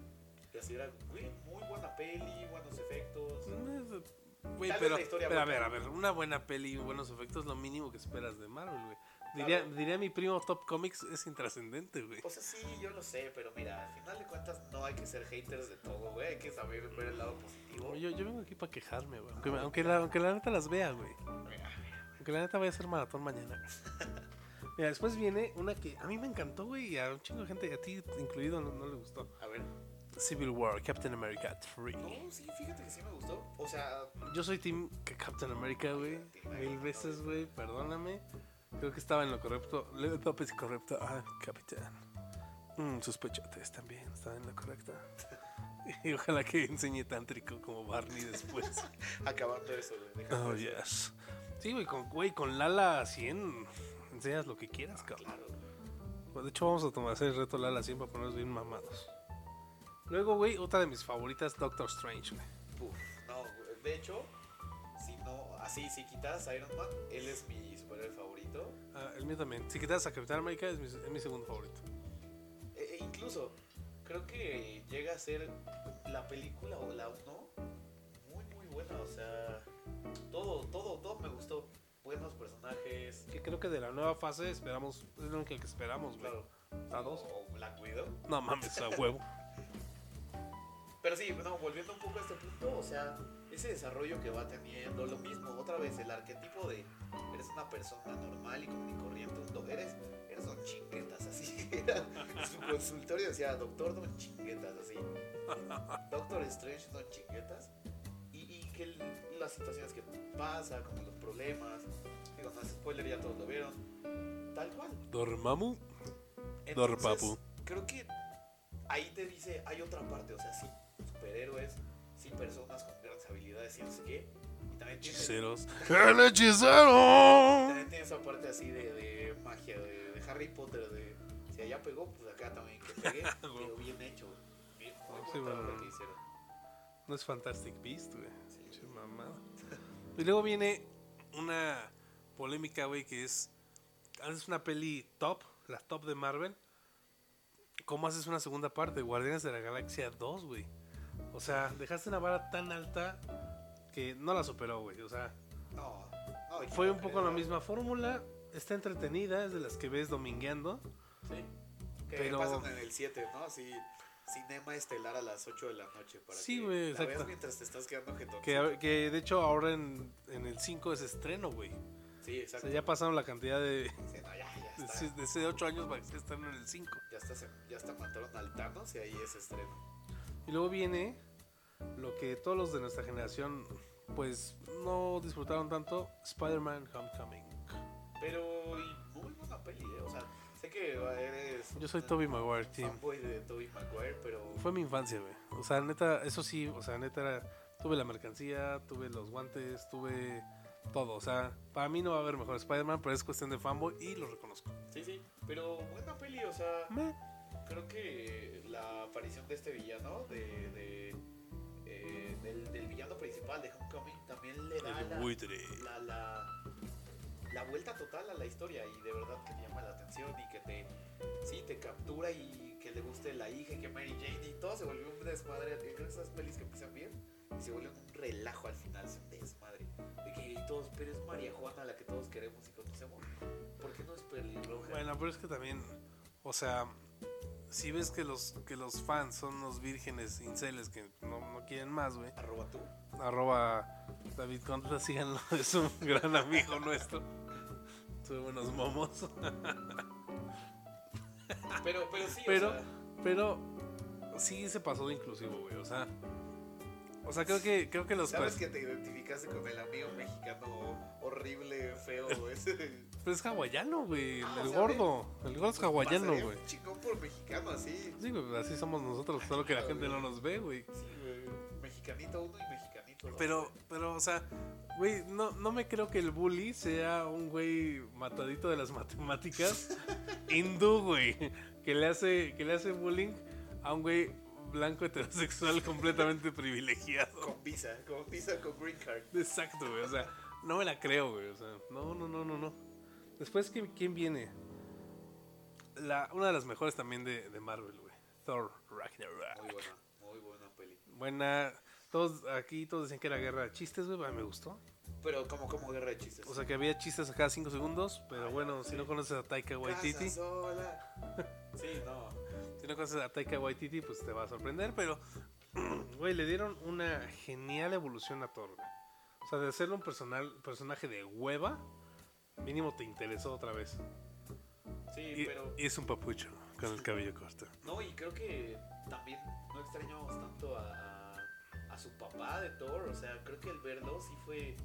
Y así era, güey, muy buena peli, buenos efectos. Güey, Tal vez pero, a ver, a ver, una buena peli y buenos efectos es lo mínimo que esperas de Marvel, güey. Diría, Claro. diría mi primo Top Comics es intrascendente, güey. O sea, sí, yo lo sé, pero mira, al final de cuentas no hay que ser haters de todo, güey. Hay que saber ver el lado positivo. Yo, yo vengo aquí para quejarme, güey. Aunque, aunque, la, aunque la neta las vea, güey. Aunque la neta vaya a ser maratón mañana. (laughs) Mira, después viene una que a mí me encantó, güey, y a un chingo de gente, a ti incluido, no, no le gustó. A ver. Civil War, Captain America 3. No, sí, fíjate que sí me gustó. O sea, Yo soy Team Captain America, güey. Mil veces, güey. Perdóname. Creo que estaba en lo correcto. Le López correcto. Ah, capitán. Mm, sus pechotes también estaban en lo correcto. (laughs) Y ojalá que enseñe tántrico como Barney después. (laughs) acabando eso, güey. Oh, eso. yes. Sí, güey, con, güey, con Lala 100 enseñas lo que quieras, cabrón. Claro. Pues, De hecho, vamos a tomar el reto Lala 100 para ponernos bien mamados. Luego, güey, otra de mis favoritas, Doctor Strange, güey. Uf, no, güey. de hecho, si no, así, si quitas a Iron Man, él es mi superhéroe favorito. Ah, el mío también. Si quitas a Capitán América, es mi, es mi segundo favorito. E- e incluso, creo que llega a ser la película o la 1 muy, muy buena. o sea, todo, todo, todo me gustó. Buenos personajes, Que creo que de la nueva fase esperamos, es lo único que esperamos, güey. claro. ¿A dos? O Black Widow. No mames, a huevo. (laughs) Pero sí, no, volviendo un poco a este punto, o sea, ese desarrollo que va teniendo, lo mismo, otra vez, el arquetipo de eres una persona normal y común y corriente, un do- eres, eres don chinguetas, así. (laughs) Era, su consultorio decía, doctor don chinguetas, así. (laughs) Doctor Strange don chinguetas. Y, y que el- las situaciones que pasa, como los problemas, digo, no es spoiler, ya todos lo vieron, tal cual. Entonces, Dorpapu. Creo que ahí te dice, hay otra parte, o sea, sí, superhéroes, sí, personas con grandes habilidades y no sé qué. Y también tiene, Hechiceros. ¡El hechicero! también tiene esa parte así de, de magia, de, de Harry Potter, de si allá pegó, pues acá también que pegue, (laughs) pero bien hecho. Bien, muy Sí, bueno. que hicieron. No es Fantastic Beast, güey. Sí. Mamada. Y luego viene una polémica, güey, que es. Haces una peli top, la top de Marvel. ¿Cómo haces una segunda parte? Guardianes de la Galaxia 2, güey. O sea, dejaste una vara tan alta que no la superó, güey. O sea, No, fue un poco la misma fórmula. Está entretenida, es de las que ves domingueando. Sí. Que Pero- pasan en el 7, ¿no? Así, cinema estelar a las 8 de la noche. Para Sí, que güey, exacto. veas mientras te estás quedando jetón. Que, que de hecho ahora en, en el 5 es estreno, güey. Sí, O exacto. sea, ya pasaron la cantidad de, Sí, no, ya, ya de, está. de ese 8 años que estén en el 5. Ya se- ya hasta mataron al Thanos y ahí es estreno. Y luego viene lo que todos los de nuestra generación pues no disfrutaron tanto, Spider-Man Homecoming. Pero y muy buena peli, ¿eh? O sea, sé que eres. Yo soy Toby Maguire, fanboy de Tobey Maguire, pero. Fue mi infancia, güey. O sea, neta, eso sí, o sea, neta era, tuve la mercancía, tuve los guantes, tuve todo. O sea, para mí no va a haber mejor Spider-Man, pero es cuestión de fanboy y lo reconozco. Sí, sí. Pero buena peli, o sea. Creo que la aparición de este villano, de. de eh, del, del villano principal de Homecoming, también le da la, la, la, la vuelta total a la historia y de verdad que te llama la atención y que te, sí, te captura y que le guste la hija y que Mary Jane y todo se volvió un desmadre. Creo esas pelis que empiezan bien y se vuelven un relajo al final, es un desmadre. De que todos, pero es María Juana la que todos queremos y conocemos. ¿Por qué no es pelirroja? Bueno, pero es que también, o sea, si ves que los que los fans son unos vírgenes inceles que no, no quieren más, güey. Arroba tú. Arroba David Contra, síganlo, (laughs) es un gran amigo nuestro. Tuve buenos momos. Pero, pero sí, Pero, o sea, pero sí se pasó de inclusivo, güey. O sea, o sea, creo que creo que los sabes que te identificaste con el amigo mexicano horrible, feo, ese. pero es hawaiano, güey. Ah, o el sea, gordo, el gordo es hawaiano, Pasaría güey. Chingón por mexicano, así. Sí, güey, así somos nosotros, solo que la gente no nos ve, güey. Sí, güey. Mexicanito uno y mexicanito dos. Pero, pero, o sea, güey, no, no me creo que el bully sea un güey matadito de las (laughs) matemáticas hindú, güey, que le hace, que le hace bullying a un güey blanco heterosexual completamente privilegiado. Con visa, con visa, con green card. Exacto, güey, o sea, no me la creo, güey, o sea, no, no, no, no, no. Después, ¿quién, quién viene? La, una de las mejores también de, de Marvel, güey, Thor Ragnarok. Muy buena, muy buena peli. Buena, todos aquí todos decían que era guerra de chistes, güey, me gustó. Pero como, como guerra de chistes. O sea que había chistes a cada 5 segundos, pero bueno, sí. si no conoces a Taika Casa Waititi, sola. (laughs) Sí, no. Si no conoces a Taika Waititi, pues te va a sorprender, pero (clears throat) güey, le dieron una genial evolución a Thor, güey. O sea, de ser un personal, personaje de hueva, mínimo te interesó otra vez. Sí, Y, pero. y es un papucho con el cabello corto. No, y creo que también no extrañamos tanto a, a, su papá de Thor. O sea, creo que el verlo sí fue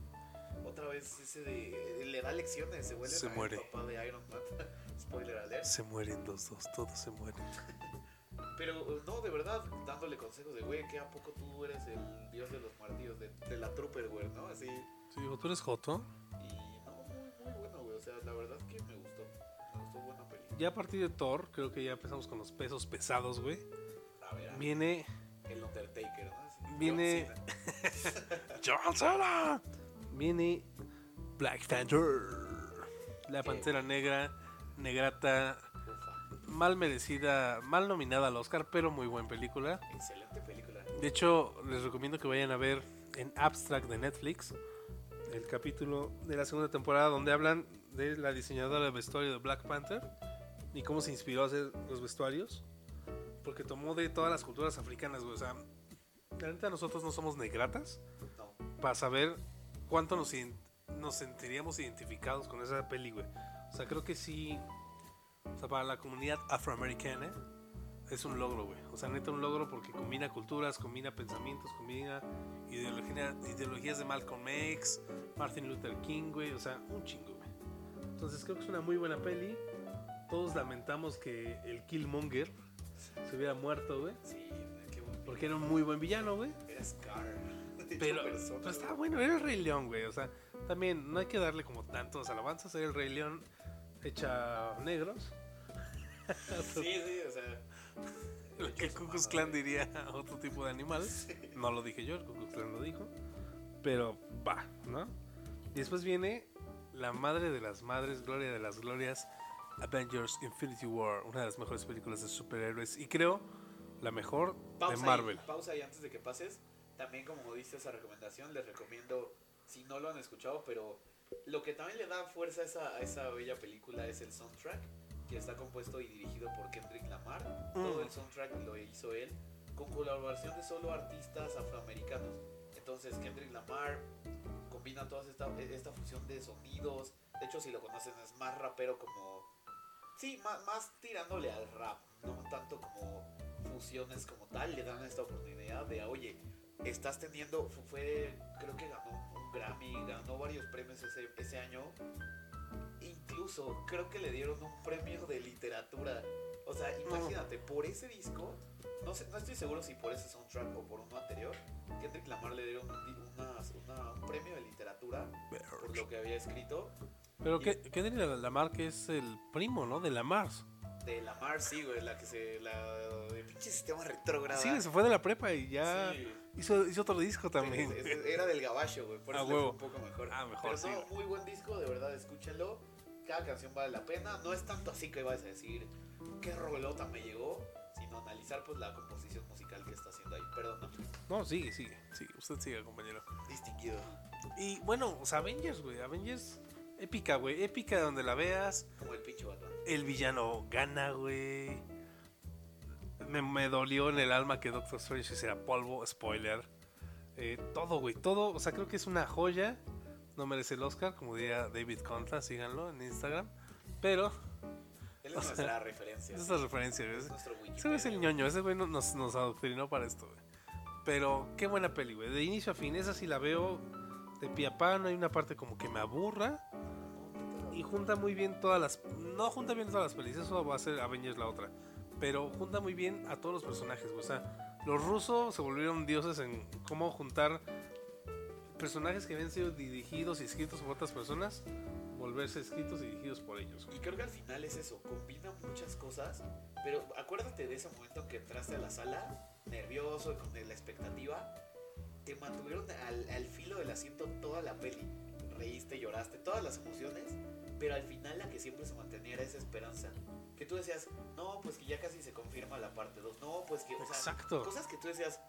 otra vez ese de. Le da lecciones, se vuelve Se a muere. el papá de Iron Man. (laughs) Spoiler alert. Se mueren los dos, todos se mueren. (laughs) Pero no, de verdad, dándole consejos de, güey, que a poco tú eres el dios de los martillos, de, de la Trooper, güey, ¿no? Así. Sí, digo, tú eres Joto. Y no, muy, muy bueno, güey. O sea, la verdad que me gustó. Me gustó buena peli. Ya a partir de Thor, creo que ya empezamos con los pesos pesados, güey. A ver, a ver, Viene el Undertaker, ¿no? Así, Viene- John Cena. (laughs) John Cena. Viene Black Panther. La ¿Qué? Pantera Negra, negrata, mal merecida, mal nominada al Oscar, pero muy buena película. Excelente película. De hecho, les recomiendo que vayan a ver en Abstract de Netflix. El capítulo de la segunda temporada donde hablan de la diseñadora de vestuario de Black Panther y cómo se inspiró a hacer los vestuarios. Porque tomó de todas las culturas africanas, güey. O sea, la nosotros no somos negratas No. para saber cuánto nos, nos sentiríamos identificados con esa peli, güey. O sea, creo que sí. O sea, para la comunidad afroamericana es un logro, güey. O sea, neta un logro porque combina culturas, combina pensamientos, combina ideología- ideologías de Malcolm X, Martin Luther King, güey. O sea, un chingo, güey. Entonces creo que es una muy buena peli. Todos lamentamos que el Killmonger se hubiera muerto, güey. Sí, qué buen Porque era un muy buen villano, güey. Era Scar. (laughs) Pero, persona, pero güey. bueno, era el Rey León, güey. O sea, también no hay que darle como tantos alabanzas. Era el Rey León hecha negros. (laughs) Sí, sí, o sea. Lo que el Ku Klux Klan diría otro tipo de animal. No lo dije yo, el Ku Klux Klan lo dijo. Pero va, ¿no? Y después viene la madre de las madres, gloria de las glorias, Avengers Infinity War, una de las mejores películas de superhéroes. Y creo la mejor Pausa de ahí, Marvel. pausa y antes de que pases, también como diste esa recomendación, les recomiendo, si no lo han escuchado, pero lo que también le da fuerza a esa, a esa bella película es el soundtrack, que está compuesto y dirigido por Kendrick Lamar. Todo Mm. el soundtrack lo hizo él, con colaboración de solo artistas afroamericanos. Entonces Kendrick Lamar combina toda esta, esta fusión de sonidos. De hecho, si lo conocen, es más rapero como... Sí, más, más tirándole al rap, no tanto como fusiones como tal, le dan esta oportunidad de, oye, estás teniendo, fu- fue, creo que ganó un Grammy, ganó varios premios ese, ese año. Incluso creo que le dieron un premio de literatura. O sea, imagínate, por ese disco, no, sé, no estoy seguro si por ese soundtrack o por uno anterior, Kendrick Lamar le dieron un, una- premio de literatura por lo que había escrito. Pero que Kendrick Lamar que es el primo, ¿no? De Lamar. De Lamar, sí, güey, la que se. La de pinche sistema retrógrado. Sí, se fue de la prepa y ya Sí. Hizo, hizo otro disco también. Es- es- Era del gabacho, güey. Por A eso fue un poco mejor. Ah, mejor, Pero no, sí. muy buen disco, de verdad, escúchenlo. Cada canción vale la pena. No es tanto así que vas a decir qué rolota me llegó, sino analizar pues la composición musical que está haciendo ahí. Perdón, no. No, sigue, sigue, sigue. Usted sigue, compañero. Distinguido. Y bueno, o sea, Avengers, güey. Avengers, épica, güey. Épica de donde la veas. Como el pinche Batman. El villano gana, güey. Me, me dolió en el alma que Doctor Strange hiciera polvo. Spoiler. Eh, todo, güey. Todo. O sea, creo que es una joya. No merece el Oscar, como diría David Conta. Síganlo en Instagram. Pero, Él O es sea, nuestra referencia. es la referencia, güey. Es nuestro Ese güey es el ñoño, ese güey no- nos, nos adoctrinó para esto, güey. Pero qué buena peli, güey. De inicio a fin, esa sí la veo de pie a pa, no hay una parte como que me aburra. Y junta muy bien todas las... No junta bien todas las pelis, eso va a ser Avengers la otra. Pero junta muy bien a todos los personajes. O sea, los rusos se volvieron dioses en cómo juntar personajes que habían sido dirigidos y escritos por otras personas, volverse escritos y dirigidos por ellos. Y creo que al final es eso, combina muchas cosas, pero acuérdate de ese momento en que entraste a la sala, nervioso con la expectativa, te mantuvieron al, al filo del asiento toda la peli. Reíste, lloraste, todas las emociones, pero al final la que siempre se mantenía era esa esperanza. Que tú decías, no, pues que ya casi se confirma la parte 2, no, pues que, o sea, cosas que tú decías,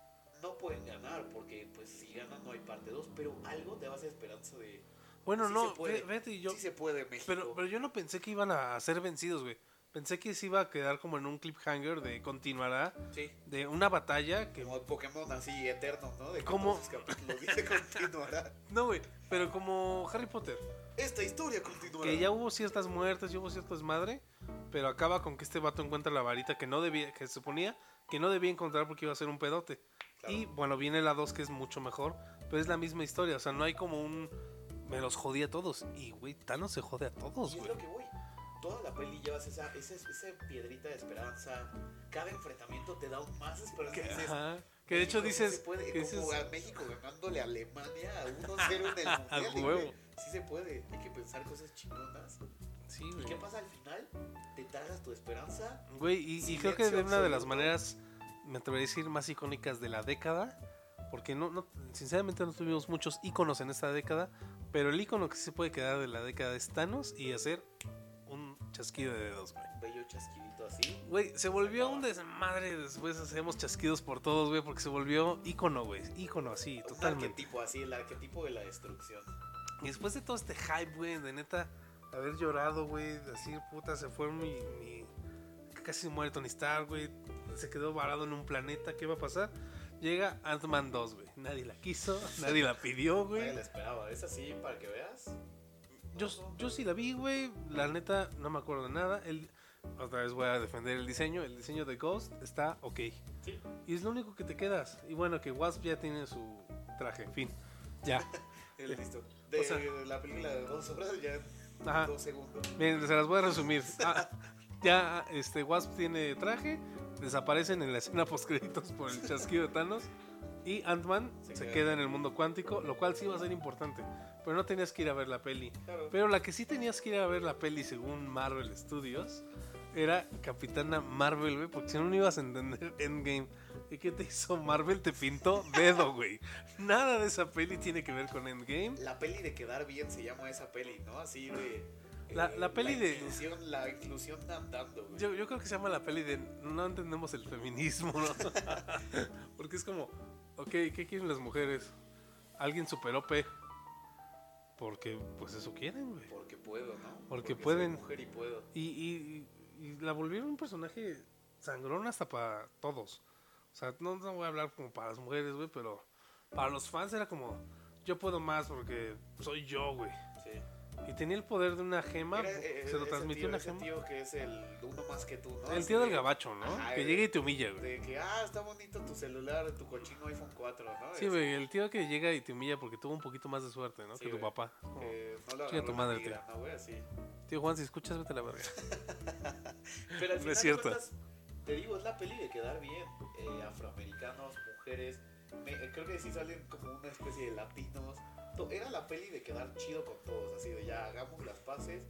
no pueden ganar, porque pues si ganan no hay parte 2, pero algo te va a esperanza de, Bueno, Sí no, se puede. fíjate, yo... sí se puede México. Pero, pero yo no pensé que iban a ser vencidos, güey. Pensé que se iba a quedar como en un cliffhanger de continuará, sí. de una batalla que... Como Pokémon así eterno, ¿no? De ¿Cómo? 14 (laughs) capítulos dice continuará. (laughs) No, güey, pero como Harry Potter, Esta historia continuará. que ya hubo ciertas muertes, ya hubo cierto desmadre, pero acaba con que este vato encuentra la varita que no debía, que se suponía que no debía encontrar porque iba a ser un pedote. Claro. Y bueno, viene la 2 que es mucho mejor, pero es la misma historia, o sea, no hay como un... Me los jodí a todos. Y, güey, Thanos se jode a todos, Y es güey. lo que voy. Toda la peli llevas esa, esa, esa piedrita de esperanza. Cada enfrentamiento te da aún más esperanza. Que, Dices, ajá, que de hecho "México sí dices... puede", que como dices- a México ganándole a Alemania a 1-0 en el (laughs) mundial. A güey, huevo. Sí se puede. Hay que pensar cosas chingonas. Sí, ¿Y güey. qué pasa al final? Te tragas tu esperanza. Güey, y, y creo que de una de las maneras, me atrevería a decir, más icónicas de la década, porque no, no, sinceramente no tuvimos muchos iconos en esta década, pero el icono que sí se puede quedar de la década es Thanos y hacer chasquido de dedos, güey. Bello chasquidito así. Güey, se volvió un desmadre. Después hacemos chasquidos por todos, güey, porque se volvió ícono, güey. Ícono así, Un totalmente. arquetipo así, el arquetipo de la destrucción. Y después de todo este hype, güey, de neta haber llorado, güey, así, puta, se fue mi, mi- Casi muere Tony Stark, güey. Se quedó varado en un planeta. ¿Qué va a pasar? Llega Ant-Man 2, güey. Nadie la quiso, (laughs) nadie la pidió, Nadie güey. la esperaba. Es así para que veas. Yo, yo sí la vi, güey. La neta, no me acuerdo de nada. El, otra vez voy a defender el diseño. El diseño de Ghost está ok. Sí. Y es lo único que te quedas. Y bueno, que Wasp ya tiene su traje, en fin. Ya. (laughs) El listo. De O sea- la película de dos horas ya Ajá. dos segundos. Bien, se las voy a resumir. (laughs) Ah, ya este Wasp tiene traje, desaparecen en la escena (laughs) post créditos por el chasquido de Thanos y Ant-Man se, Se queda. queda. en el mundo cuántico, lo cual sí va a ser importante, pero no tenías que ir a ver la peli. Claro. Pero la que sí tenías que ir a ver la peli según Marvel Studios era Capitana Marvel, güey, porque si no no ibas a entender (laughs) Endgame. ¿Y qué te hizo Marvel? Te pintó dedo, güey. Nada de esa peli tiene que ver con Endgame. La peli de quedar bien se llama esa peli, ¿no? Así de. eh, La- la peli de- Inclusión, la inclusión andando, güey. Yo, yo creo que se llama la peli de no entendemos el feminismo, ¿no? (laughs) Porque es como, ok, ¿qué quieren las mujeres? Alguien super OP. Porque pues eso quieren, güey. Porque puedo, ¿no? Porque soy pueden. mujer y puedo. Y, y- y- y la volvieron un personaje sangrón hasta para todos. O sea, no, no voy a hablar como para las mujeres, güey, pero para los fans era como, yo puedo más porque soy yo, güey. Y tenía el poder de una gema, Era, eh, se lo transmitió tío, una gema. tío que es el uno más que tú, ¿no? El tío del de- gabacho, ¿no? Ajá, que llega y te humilla, güey. De que, ah, está bonito tu celular, tu cochino iPhone 4, ¿no? Sí, güey, el tío que llega y te humilla porque tuvo un poquito más de suerte, ¿no? Sí, que tu papá. Como, que no lo tu madre. Así. Tío Juan, si escuchas, vete a la verga. (laughs) Pero al No final es cierto. cuentas, te digo, es la peli de quedar bien. Eh, afroamericanos, mujeres. me- eh, creo que sí salen como una especie de latinos. Era la peli de quedar chido con todos, así de ya hagamos las paces.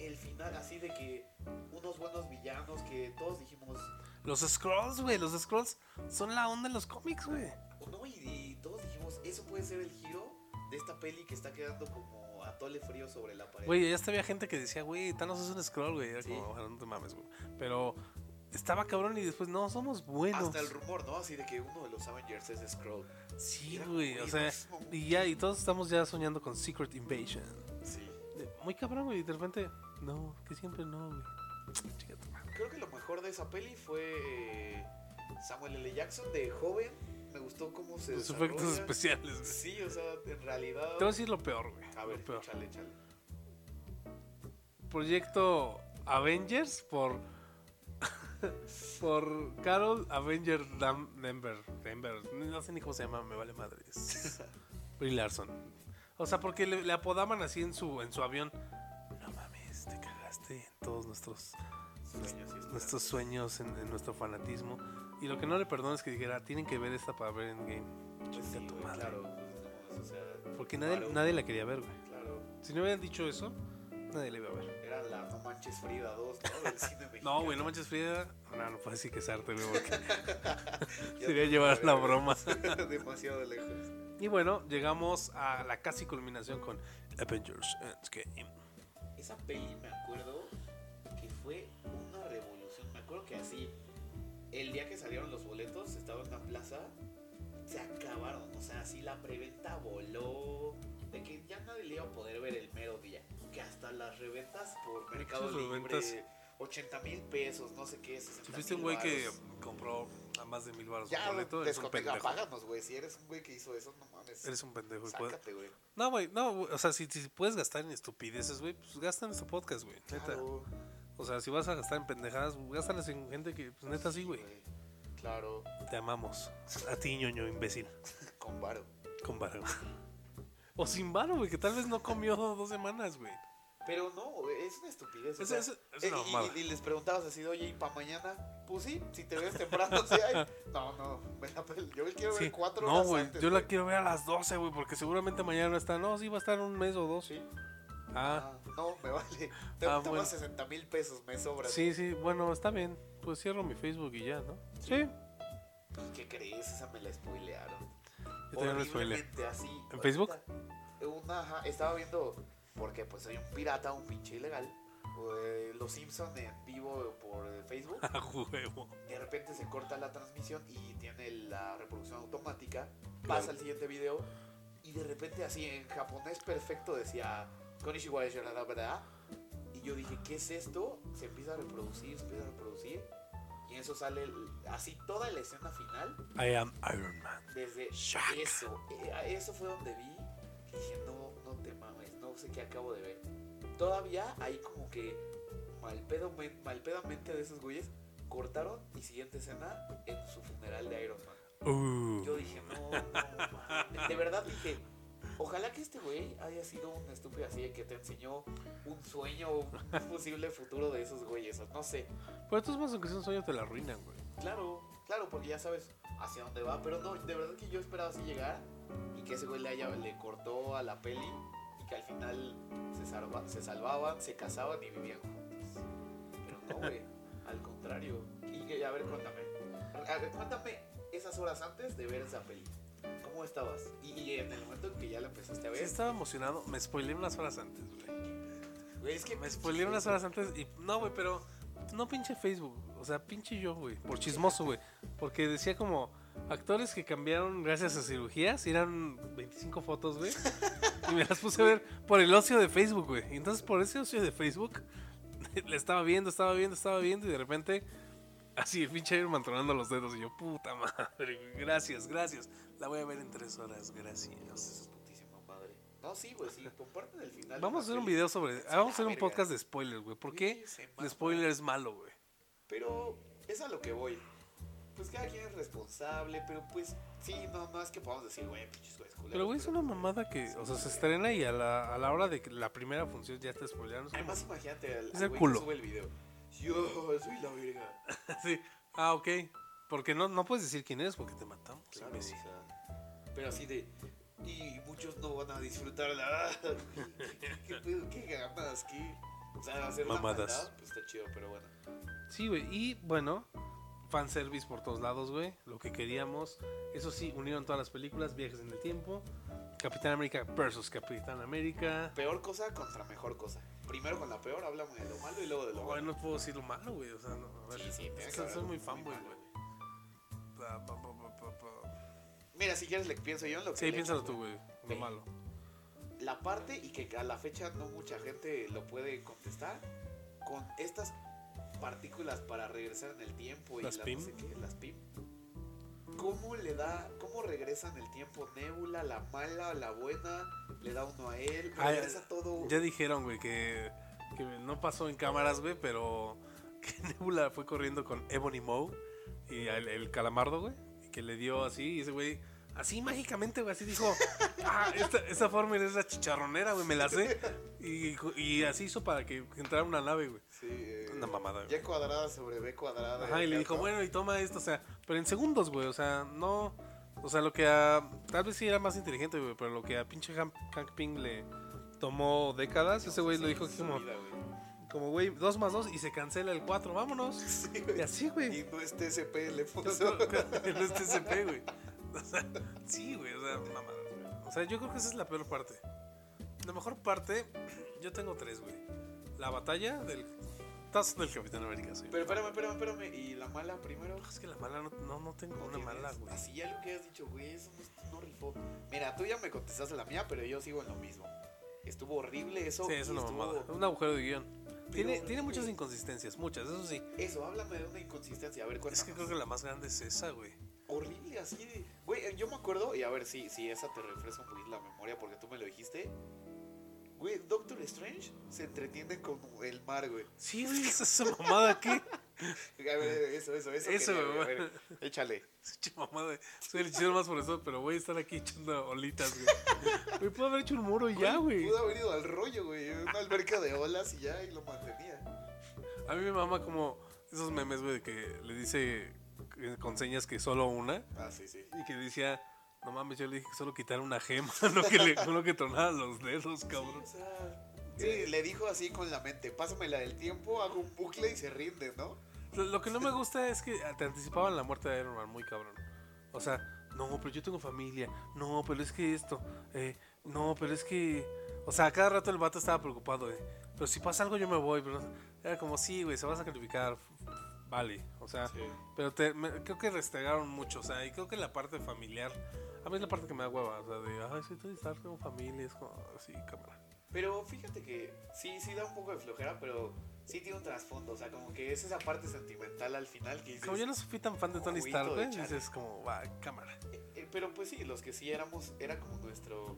El final, así de que unos buenos villanos que todos dijimos, Los Scrolls, güey, los Scrolls son la onda en los cómics, güey. no, y, y todos dijimos, eso puede ser el giro de esta peli que está quedando como atole frío sobre la pared. Güey, ya hasta había gente que decía, güey, Thanos es un Scroll, güey. Era Sí. como, no te mames, güey. Pero estaba cabrón y después, no, somos buenos. Hasta el rumor, ¿no? Así de que uno de los Avengers es Skrull. Sí, güey, o sea, y ya, y todos estamos ya soñando con Secret Invasion. Sí. De- Muy cabrón, güey, y de repente, no, que siempre no, güey. Creo que lo mejor de esa peli fue eh, Samuel L. Jackson de joven. Me gustó cómo se Los efectos especiales, güey. Sí, o sea, en realidad. Te voy a decir lo peor, güey. A ver, lo peor. échale, échale. Proyecto Avengers por (laughs) por Carol Avenger Denver, Denver, no sé ni cómo se llama, me vale madres. (laughs) Brie Larson. O sea, porque le, le apodaban así en su en su avión. No mames, te cagaste en todos nuestros Sueños nuestros sueños, en, en nuestro fanatismo. Y lo que no le perdono es que dijera, tienen que ver esta para ver Endgame. Pues Chinga sí, güey, claro. pues, o sea, Porque nadie, Claro. nadie la quería ver, güey. claro. Si no hubieran dicho eso, nadie la iba a ver. La No Manches Frida 2, ¿no? Del cine (laughs) mexicano. No, güey, no manches Frida. No, no puedes decir que es arte, güey, porque (laughs) sería llevar la broma. (laughs) Demasiado lejos. Y bueno, llegamos a la casi culminación con Avengers Endgame. Esa peli me acuerdo que fue una revolución. Me acuerdo que así, el día que salieron los boletos, estaba en una plaza, se acabaron. O sea, así la preventa voló. De que ya nadie le iba a poder ver el hasta las reventas por Mercado Libre, reventas. 80 mil pesos, no sé qué, 60 Si fuiste un güey que compró a más de mil baros Ya, un boleto, eres un pendejo. apáganos, güey. Si eres un güey que hizo eso, no mames. Eres un pendejo. Sácate, güey. No, güey, no, o sea, si, si puedes gastar en estupideces, güey, pues gasta en este podcast, güey, neta. Claro. O sea, si vas a gastar en pendejadas, gástalas en gente que, pues neta, sí, güey. Claro, Te amamos. A ti, ñoño, imbécil. con varo. Con varo. O sin varo, güey, que tal vez no comió dos semanas, güey. Pero no, güey, es una estupidez. o Es- sea, es- es eh, y- y, y les preguntabas así, oye, ¿y para mañana? Pues sí, si te ves temprano, sí hay. (laughs) No, no, la yo quiero ver Sí. cuatro No, horas güey, antes, yo la quiero ver a las 12, güey, porque seguramente mañana no está. No, sí va a estar un mes o dos. Sí. Ah, Ah, no, me vale. Te Ah, bueno. 60 mil pesos, me sobra. sí, sí, bueno, está bien. Pues cierro mi Facebook y ya, ¿no? Sí. ¿Qué crees? Esa me la spoilearon. Yo también spoileé. Horriblemente así. ¿En Facebook? Una, ajá, estaba viendo, porque pues soy un pirata, un pinche ilegal. eh, Los Simpson en vivo por Facebook. (laughs) A huevo. de repente se corta la transmisión y tiene la reproducción automática. Claro. Pasa al siguiente video y de repente así en japonés perfecto decía Konnichiwa verdad y yo dije, ¿qué es esto? Se empieza a reproducir, se empieza a reproducir y en eso sale el- así toda la escena final I am Iron Man. desde eso. eh, eso fue donde vi que dije, no, no te mames, no sé qué acabo de ver. Todavía hay como que malpedo, malpedamente de esos güeyes cortaron y siguiente escena en su funeral de Iron Man. Uh. Yo dije, no, no, mames. De verdad dije, ojalá que este güey haya sido un estúpido así que te enseñó un sueño, un posible futuro de esos güeyes. o No sé. Pero todos modos, aunque sea un sueño, te la arruinan, güey. Claro, claro, porque ya sabes hacia dónde va. Pero no, de verdad que yo esperaba así llegar y que ese güey le, haya, le cortó a la peli que al final se, salva- se salvaban, se casaban y vivían juntos. Pero no, güey, (laughs) al contrario. Y que, a ver, cuéntame. A ver, cuéntame esas horas antes de ver esa peli. ¿Cómo estabas? Y, y en el momento en que ya la empezaste a Sí, ver. estaba emocionado. Me spoileé unas horas antes, güey. Güey, es que Me spoileé unas horas antes y... No, güey, pero... No pinche Facebook. O sea, pinche yo, güey. Por chismoso, güey. Porque decía como... Actores que cambiaron gracias a cirugías. Eran 25 fotos, güey. Y me las puse a ver por el ocio de Facebook, güey. Y entonces por ese ocio de Facebook... (laughs) Le estaba viendo, estaba viendo, estaba viendo. Y de repente... Así, el pinche Iron tronando los dedos. Y yo, puta madre, gracias, gracias. La voy a ver en tres horas, gracias. No, sí, güey, sí. Comparte del final. Vamos a hacer un video sobre. Vamos a hacer un podcast de spoilers, güey. ¿Por qué el spoiler es malo, güey? Pero es a lo que voy. Pues cada quien es responsable, pero pues sí, es que podamos decir, güey, pinches güeyes culeros. Pero, güey, es una mamada que. O sea, se estrena y a la, a la hora de que la primera función ya es como- Además, imagínate al, Es el güey culo. que sube el video. Yo soy la verga. (laughs) sí. Ah, ok. Porque no, no puedes decir quién eres porque te matamos. Claro, o sea, pero así de. Y muchos no van a disfrutarla. (laughs) ¿Qué, pedo? ¿Qué ganas? ¿Qué? O sea, hacer una Mamadas. maldad, pues está chido, pero bueno. Sí, güey. Y bueno, fanservice por todos lados, güey. Lo que queríamos. Eso sí, unieron todas las películas, viajes en el tiempo. Capitán América versus Capitán América. Peor cosa contra mejor cosa. Primero con la peor hablamos de lo malo y luego de lo Bueno, bueno. no puedo decir lo malo, güey. O sea, no. A ver. Sí, sí, tiene que soy, muy fanboy, güey. Mira, si quieres le pienso yo en lo que Sí, piénsalo tú, güey. Lo Ve. malo. la parte y que a la fecha no mucha gente lo puede contestar con estas partículas para regresar en el tiempo y Las PIM. no sé qué, las PIM. ¿Cómo le da, cómo regresa en el tiempo Nebula, la mala, la buena? Le da uno a él, Ah, regresa todo. Ya dijeron, güey, que, que no pasó en cámaras, güey, pero (laughs) que Nebula fue corriendo con Ebony Moe y el, el calamardo, güey, que le dio así, y ese güey, así mágicamente, güey, así dijo, (laughs) ah, esta, esta fórmula es la chicharronera, güey, me la sé. Y, y así hizo para que entrara una nave, güey. Sí, eh, Una mamada, güey. Y cuadrada sobre B cuadrada. Ajá, y le dijo, ¿no? bueno, y toma esto, o sea, pero en segundos, güey, o sea, no. O sea, lo que a. Tal vez sí era más inteligente, güey, pero lo que a pinche Hank, Hank Pym le tomó décadas, ese güey lo dijo Sí, como, su vida, güey. como, güey, dos más dos y se cancela el cuatro, vámonos. (laughs) Sí, Y así, güey. Y no es TCP, le (laughs) puso. en (laughs) este CP, güey. O sea, sí, güey, o sea, mamadas, güey. O sea, yo creo que esa es la peor parte. La mejor parte, yo tengo tres, güey. La batalla del. Tazo del Capitán América, sí. Pero espérame, espérame, espérame. ¿Y la mala primero? Es que la mala no, no, no tengo una mala, güey. Así algo que has dicho, güey, eso no, no rifó. Mira, tú ya me contestaste la mía, pero yo sigo en lo mismo. Estuvo horrible eso. Sí, es una estuvo- mamada. Un agujero de guion. Tiene, horrible. tiene muchas inconsistencias, muchas, eso sí. Eso, háblame de una inconsistencia. A ver, cuéntame. Es que creo que la más grande es esa, güey. Horrible, así de. Güey, eh, yo me acuerdo, y a ver si, si esa te refresca un poquito la memoria porque tú me lo dijiste. Güey, Doctor Strange se entretiene con el mar, güey. Sí, güey, esa, esa mamada aquí. A ver, eso, eso, eso. Eso, quería, güey. A ver, échale. Mamada. Soy el hechicero más por eso, pero voy a estar aquí echando olitas, güey. Me puedo haber hecho un muro y ya, güey. Pudo haber ido al rollo, güey. Una alberca de olas y ya, y lo mantenía. A mí me mama como esos memes, güey, que le dice eh, con señas que solo una. Ah, sí, sí. Y que decía, no mames, yo le dije que solo quitar una gema, (laughs) no que, le, no que tronara los dedos, cabrón. O sea, sí, le dijo así con la mente, pásame la del tiempo, hago un bucle y se rinde, ¿no? Lo, lo que no me gusta es que te anticipaban la muerte de Iron Man muy cabrón. O sea, no, pero yo tengo familia. No, pero es que esto. eh, no, pero es que. O sea, a cada rato el vato estaba preocupado de. Pero si pasa algo, yo me voy. Pero era como, sí, güey, se va a sacrificar. Vale, o sea, Sí. pero te- me- creo que restregaron mucho, o sea, y creo que la parte familiar, a mí es la parte que me da hueva, o sea, de, ay, sí, Tony Stark con familia, es como, así, cámara. Pero fíjate que sí, sí da un poco de flojera, pero sí tiene un trasfondo. O sea, como que es esa parte sentimental al final que dices. Como yo no fui tan fan de Tony Stark, dices como, va, cámara. Eh, eh, pero pues sí, los que sí éramos, era como nuestro,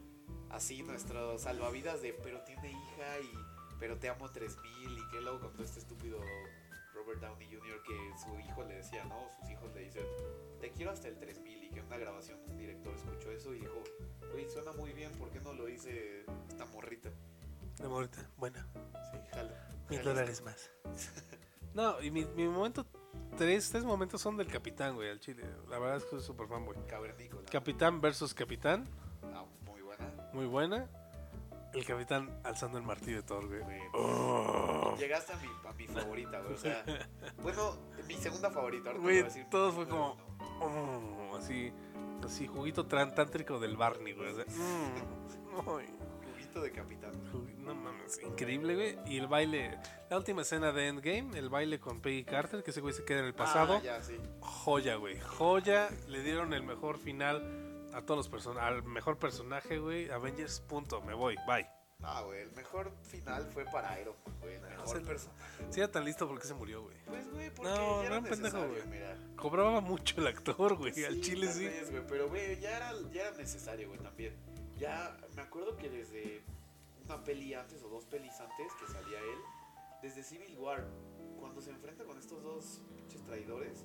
así, nuestro salvavidas de, pero tiene hija y, pero te amo 3000 y que luego con todo este estúpido Robert Downey Jr. que su hijo le decía, ¿no? Sus hijos le dicen, te quiero hasta el 3000 y que en una grabación un director escuchó eso y dijo, oye, suena muy bien, ¿por qué no lo dice esta morrita? De morita, bueno, Sí, jala. mil dólares más. (laughs) no, y mi, mi momento, tres, tres momentos son del Capitán, güey, al chile. La verdad es que soy súper fan, güey. Cavernícola. Capitán versus Capitán, Ah, muy buena. muy buena. El Capitán alzando el martillo de Thor, güey. Oh. Llegaste a mi, a mi favorita, güey. O sea, (laughs) bueno, mi segunda favorita. Güey, decir todo fue como-. Oh, así, así, juguito tántrico del Barney, güey. o sea, mm, (laughs) Juguito de capitán. no mames, increíble, güey. Y el baile, la última escena de Endgame, el baile con Peggy Carter, que ese güey se queda en el pasado. Ah, ya, sí. Joya, güey. Joya. Le dieron el mejor final a todos los personajes. Al mejor personaje, güey. Avengers, punto. Me voy. Bye. Ah, güey, el mejor final fue para Iron Man, güey. El mejor personaje. Si era tan listo, ¿por qué se murió, güey? Pues, güey, porque No, ya no era pendejo, güey. mira. Cobraba mucho el actor, güey. Al Sí, chile tal sí. vez, güey, pero, güey, ya era, ya era necesario, güey, también. Ya, me acuerdo que desde una peli antes o dos pelis antes que salía él, desde Civil War, cuando se enfrenta con estos dos pinches traidores,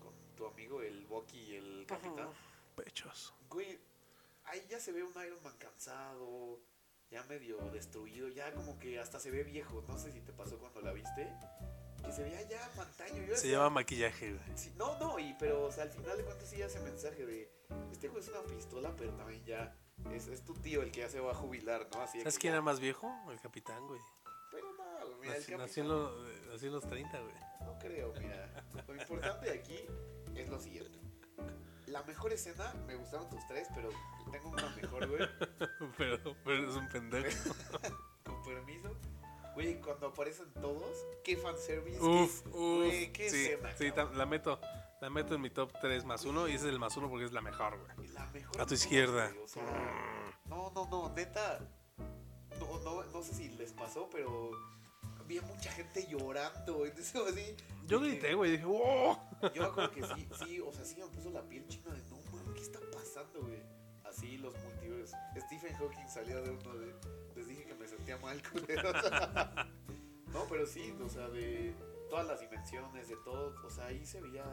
con tu amigo el Bucky y el Capitán, Pechos. güey, ahí ya se ve un Iron Man cansado, ya medio destruido, ya como que hasta se ve viejo. No sé si te pasó cuando la viste, que se veía ya pantallo. Yo Se decía, llama maquillaje, güey. Sí, no, no, y, pero o sea, al final de cuentas sí hace mensaje de, este güey es una pistola, pero también ya es, es tu tío el que ya se va a jubilar, ¿no? Así ¿Sabes quién ya- era más viejo? El capitán, güey. Pero no, güey, mira, el Nació, capitán, nació en los, nació en los 30, güey. no creo, mira. Lo importante de aquí es lo siguiente. La mejor escena, me gustaron tus tres, pero tengo una mejor, güey. (laughs) pero, pero es un pendejo. (laughs) Con permiso. Güey, cuando aparecen todos, qué fanservice. Uf, qué, uf. güey, qué sí, escena. sí, la meto. La meto en mi top 3 más 1 y ese es el más 1 porque es la mejor, güey. La mejor A tu izquierda. güey, o sea, no, no, no, neta. No, no, no sé si les pasó, pero había mucha gente llorando. Entonces, (laughs) así. Yo grité, güey. Dije, ¡wow! Yo me acuerdo que sí, sí, o sea, sí me puso la piel china de no mames, ¿qué está pasando, güey? Así los multiversos. Stephen Hawking salió de uno de. Les dije que me sentía mal, (laughs) culeros. no, pero sí, o sea, de todas las dimensiones, de todo. O sea, ahí se veía.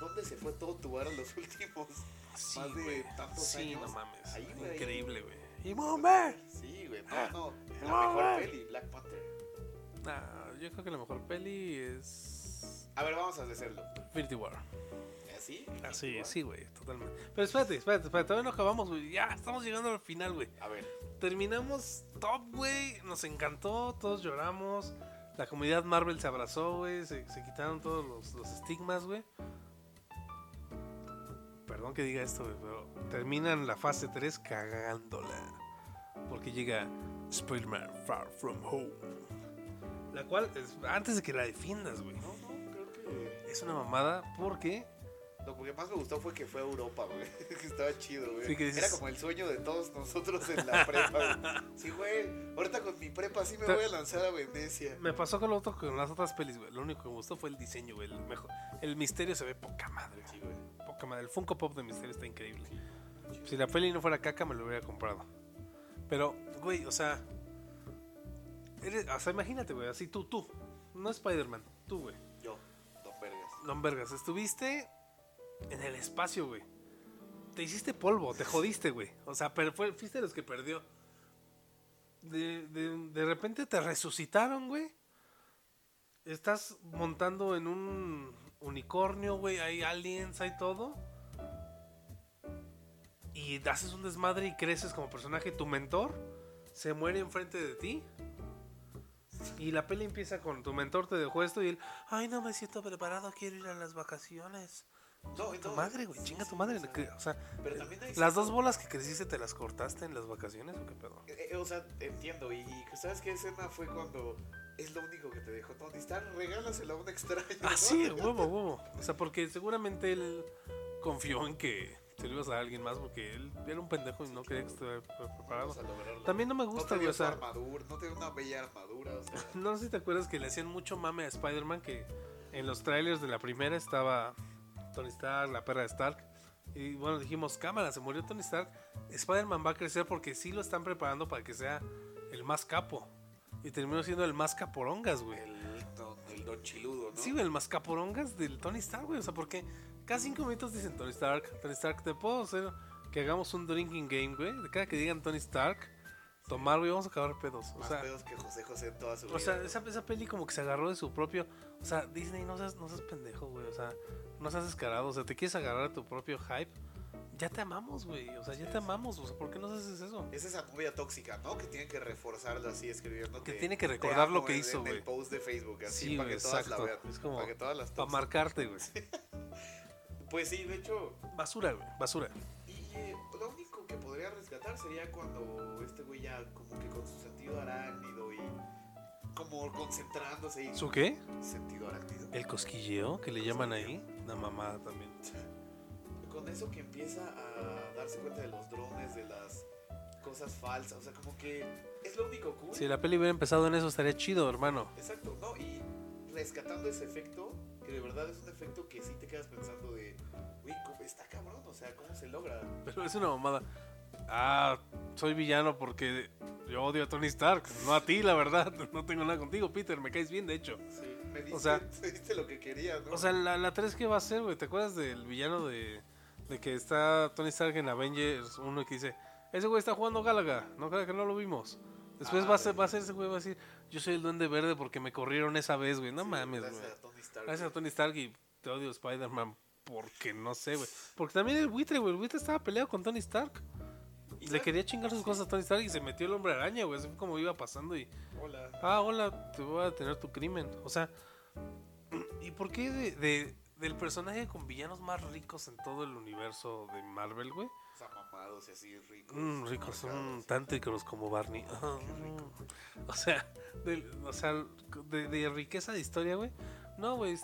¿Dónde se fue todo tu bar los últimos? Sí, Más de güey. tantos Sí, años. no mames. Ahí, güey. Increíble, güey. ¡Y bomba! Sí, güey. No, no. (laughs) La mejor peli, Black Panther. Nah, yo creo que la mejor peli es. A ver, vamos a hacerlo. Infinity War. ¿Así? Ah, sí, sí, güey, totalmente. Pero espérate, espérate, espérate, todavía no acabamos, güey. Ya, estamos llegando al final, güey. A ver. Terminamos top, güey. Nos encantó, todos lloramos. La comunidad Marvel se abrazó, güey. Se, se quitaron todos los, los estigmas, güey. Perdón que diga esto, güey, pero terminan la fase 3 cagándola. Porque llega Spider-Man Far From Home. La cual, es- antes de que la defiendas, güey. No, no, creo que. Es una mamada porque Lo que más me gustó fue que fue a Europa, güey. (laughs) que estaba chido, güey. Sí, que dices- Era como el sueño de todos nosotros en la prepa, güey. Sí, güey. Ahorita con mi prepa sí me Te- voy a lanzar a Venecia. Me pasó con lo otro con las otras pelis, güey. Lo único que me gustó fue el diseño, güey. El, mejor. el misterio se ve poca madre, Sí, güey. Poca madre. El Funko Pop de misterio está increíble. Si la peli no fuera caca, me lo hubiera comprado. Pero, güey, o sea. Eres- o sea, imagínate, güey. Así tú, tú. No Spider-Man. Tú, güey. Yo, Don Vergas. Don Vergas. Estuviste en el espacio, güey. Te hiciste polvo, te jodiste, güey. O sea, pero fue, fuiste de los que perdió. De, de, de repente te resucitaron, güey. Estás montando en un unicornio, güey. Hay aliens, hay todo. Y haces un desmadre y creces como personaje. Tu mentor se muere enfrente de ti. Y la peli empieza con tu mentor te dejó esto y él, ay, no me siento preparado, quiero ir a las vacaciones. No, Tu madre, güey, chinga tu madre. o sea, pero también hay las dos bolas que creciste te las cortaste en las vacaciones o qué pedo. Eh, eh, o sea, entiendo. Y, y ¿sabes qué escena fue cuando es lo único que te dejó Tony Stark? Regálasela a un extraño. Ah, ¿no? sí, huevo, huevo. O sea, porque seguramente él confió en que lo ibas a alguien más porque él era un pendejo y no quería que estuviera pre- preparado. También no me no gusta, te dio armadura, no dio una bella armadura. O sea, (laughs) no sé si te acuerdas que le hacían mucho mame a Spider-Man que en los trailers de la primera estaba Tony Stark, la perra de Stark. Y bueno, dijimos, cámara, se murió Tony Stark. Spider-Man va a crecer porque sí lo están preparando para que sea el más capo. Y terminó siendo el más caporongas, güey. el, don, el don chiludo, ¿no? Sí, el más caporongas del Tony Stark, güey. O sea, porque cada cinco minutos dicen Tony Stark, Tony Stark, ¿te puedo hacer que hagamos un drinking game, güey? De cada que digan Tony Stark, tomar, güey, vamos a acabar pedos. O Más sea, pedos que José José en toda su vida. o sea esa, esa peli como que se agarró de su propio... O sea, Disney, no seas, no seas pendejo, güey. O sea, no seas descarado. O sea, te quieres agarrar a tu propio hype. Ya te amamos, güey. O sea, ya te amamos. O sea, ¿por qué no haces eso? Es esa novia tóxica, ¿no? Que tiene que reforzarlo así escribiendo. Que tiene que recordar lo que hizo, En el güey. post de Facebook, así Sí, para güey, que todas la vean. Es como para que todas las Para marcarte, güey. (laughs) Pues sí, de hecho, Basura, güey. Basura. Y eh, lo único que podría rescatar sería cuando este güey ya como que con su sentido arácnido y como concentrándose y ¿Su qué? sentido arácnido. El cosquilleo que le llaman ahí. Una mamada también. Con eso que empieza a darse cuenta de los drones, de las cosas falsas, o sea, como que es lo único cool. Si la peli hubiera empezado en eso estaría chido, hermano. Exacto, ¿no? Y rescatando ese efecto, que de verdad es un efecto que sí te quedas pensando de, uy, está cabrón, o sea, ¿cómo se logra? Pero es una mamada. Ah, soy villano porque yo odio a Tony Stark. No a ti, la verdad. (laughs) No tengo nada contigo, Peter. Me caes bien, de hecho. Sí, me diste, sea- (laughs) me diste lo que quería, ¿no? O sea, la, la 3 que va a ser, güey. ¿Te acuerdas del villano de, de que está Tony Stark en Avengers 1 y que dice, ese güey está jugando Gálaga? No creo que no lo vimos. Después Ah, va, a ser, güey. va a ser ese güey, va a decir, yo soy el duende verde porque me corrieron esa vez, güey. No Sí, mames, güey. A Tony Stark. Gracias a Tony Stark y te odio Spider-Man porque no sé, güey. Porque también el buitre, güey. El buitre estaba peleado con Tony Stark. ¿Y Le quería chingar sus cosas a Tony Stark y se metió el hombre araña, güey. Así fue como iba pasando y. Hola. Ah, hola, te voy a detener tu crimen. O sea. ¿Y por qué de, de- del personaje con villanos más ricos en todo el universo de Marvel, güey? Mamados y así ricos. Mm, ricos, son marcados. tan ricos como Barney. Ah, (laughs) mm. O sea, de, o sea de, de riqueza de historia, güey. No, güey,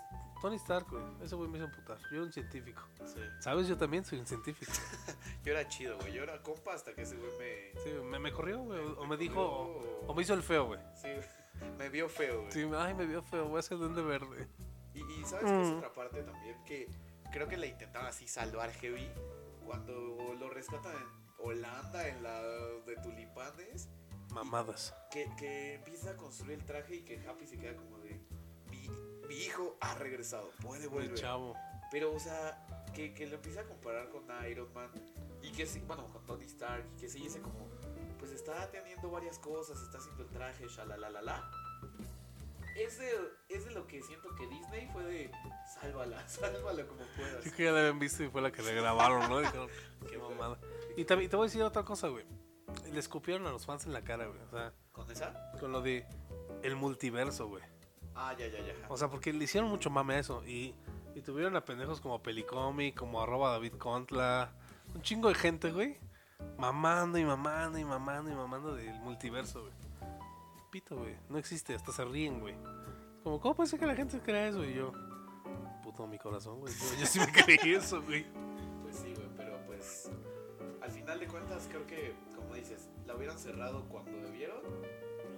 Tony Stark, güey. Ese güey me hizo amputar. Yo era un científico. Sí. ¿Sabes? Yo también soy un científico. (laughs) Yo era chido, güey. Yo era compa hasta que ese güey me. Sí, me, me corrió, güey. O, me Me dijo, o, o me hizo el feo, güey. Sí, (laughs) me vio feo, güey. Sí, ay, me vio feo, voy a ser duende verde. Y, y sabes que es Mm. otra parte también que creo que le intentaban así salvar heavy cuando lo rescatan en Holanda, en la de tulipanes, Mamadas. que, que empieza a construir el traje y que Happy se queda como de. Mi, mi hijo ha regresado, puede El volver. chavo. Pero, o sea, que, que lo empieza a comparar con Iron Man y que sí, bueno, con Tony Stark, y que sí dice como, pues está teniendo varias cosas, está haciendo el traje, shalalalala. Es de, es de lo que siento que Disney fue de, sálvala, (laughs) sálvala como puedas. Creo que ya la habían visto y fue la que le grabaron, ¿no? Dijeron, (laughs) qué mamada. Y también te voy a decir otra cosa, güey. Le escupieron a los fans en la cara, güey. O sea, ¿Con esa? con lo de el multiverso, güey. Ah, ya, ya, ya. O sea, porque le hicieron mucho mame a eso. Y, y tuvieron a pendejos como Pelicomi, como arroba David Contla. Un chingo de gente, güey. Mamando y mamando y mamando y mamando del multiverso, güey. Pito, güey. No existe, hasta se ríen, güey. Como, ¿cómo puede ser que la gente crea eso? Y yo, puto mi corazón, güey. Yo, yo sí me (laughs) creí eso, güey. Pues sí, güey, pero pues al final de cuentas creo que, como dices, la hubieran cerrado cuando debieron.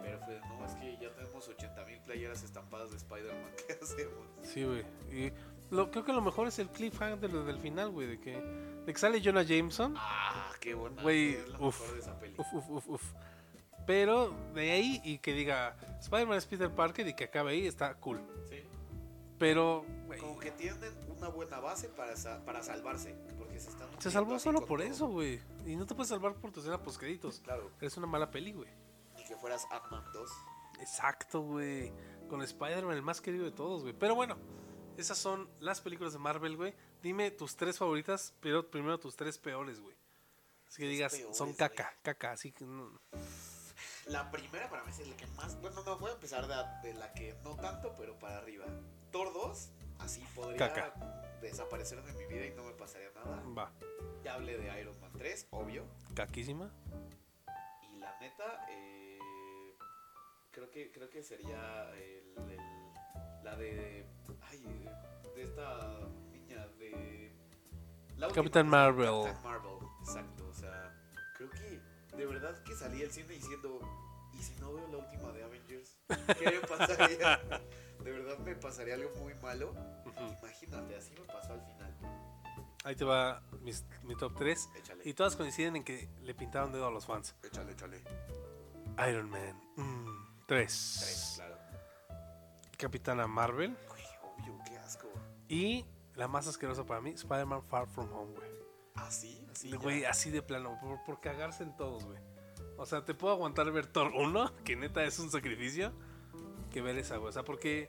Pero fue, no, es que ya tenemos 80 mil playeras estampadas de Spider-Man, (laughs) ¿qué hacemos? Sí, güey. Y lo, creo que lo mejor es el cliffhanger del, del final, güey. De que, de que sale Jonah Jameson. Ah, qué buena. Güey, uf. mejor de esa peli. Uf, uf, uf, uf. Pero de ahí y que diga Spider-Man es Peter Parker y que acabe ahí está cool. Sí. Pero, güey, Como que tienen una buena base para, sa- para salvarse. Porque se están. se salvó solo por todo. eso, güey. Y no te puedes salvar por tu escena post créditos. Claro. Eres una mala peli, güey. Y que fueras Ant-Man 2. Exacto, güey. Con Spider-Man, el más querido de todos, güey. Pero bueno, esas son las películas de Marvel, güey. Dime tus tres favoritas, pero primero tus tres peores, güey. Así que digas, peores, son caca, caca, así que... no- La primera para mí es la que más. Bueno, no, voy a empezar de, de la que no tanto, pero para arriba. Thor 2, así podría Caca. desaparecer de mi vida y no me pasaría nada. Va. Ya hablé de Iron Man 3, obvio. Caquísima. Y la neta, eh, creo que creo que sería el, el- la de ay, de esta niña de la Capitán Marvel. Capitán Marvel, exacto, o sea, creo que de verdad que salí al cine diciendo, ¿y si no veo la última de Avengers? ¿Qué me pasaría? (laughs) De verdad me pasaría algo muy malo. Imagínate, así me pasó al final. Ahí te va mis- mi top 3. Échale. Y todas coinciden en que le pintaron dedo a los fans. Échale, échale. Iron Man. 3. Tres, claro. Capitana Marvel. Uy, obvio, qué asco. Y la más asquerosa para mí, Spider-Man Far From Home, güey. ¿Así? ¿Así? Güey, así de plano, por, por cagarse en todos, güey. O sea, te puedo aguantar ver Thor 1, (laughs) que neta es un sacrificio, que ver esa, güey. O sea, porque.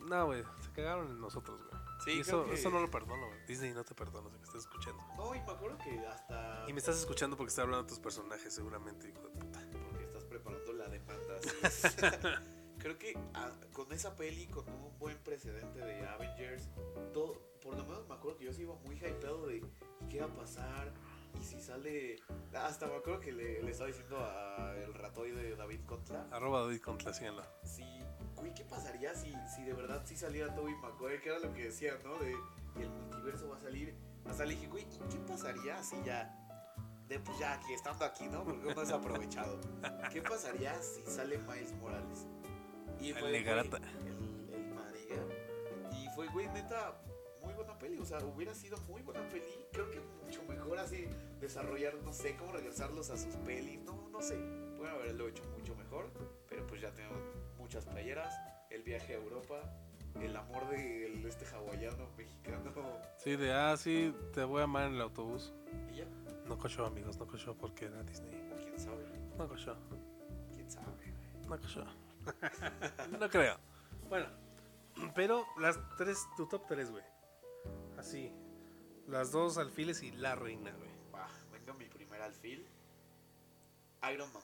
No, güey, se cagaron en nosotros, güey. Sí, y eso, que- eso no lo perdono, güey. Disney no te perdono si me estás escuchando. No, y me acuerdo que hasta. Y me estás escuchando porque estoy hablando de tus personajes, seguramente, hijo de puta. Porque estás preparando la demanda. (laughs) así es. Creo que ah, con esa peli, con un buen precedente de Avengers, todo, por lo menos me acuerdo que yo sí iba muy hypeado de ¿y qué va a pasar. Y si sale. Hasta me acuerdo que le, le estaba diciendo a el ratoide David Contra. Arroba David Contra, síganlo. Si, güey, ¿qué pasaría si, si de verdad sí saliera Tobey Maguire? Que era lo que decían, ¿no? De el multiverso va a salir. Hasta le dije, güey, ¿y qué pasaría si ya. De pues ya aquí, estando aquí, ¿no? Porque uno es aprovechado. ¿Qué pasaría si sale Miles Morales? Y El güey, Negrata. El, el Mariga. Y fue, güey, neta, buena peli. O sea, hubiera sido muy buena peli. Creo que mucho mejor así desarrollar, no sé, cómo regresarlos a sus pelis. No, no sé. Pueden haberlo hecho mucho mejor. Pero pues ya tengo muchas playeras. El viaje a Europa. El amor de este hawaiano mexicano. Sí, de ah, sí, te voy a amar en el autobús. Y ya. No cochó, amigos, no cochó porque era Disney. Quién sabe. No cochó, Quién sabe, no cochó. (laughs) no creo. Bueno, pero las tres, tu top 3, güey. Así. Las dos alfiles y la reina, güey. Venga mi primer alfil. Iron Man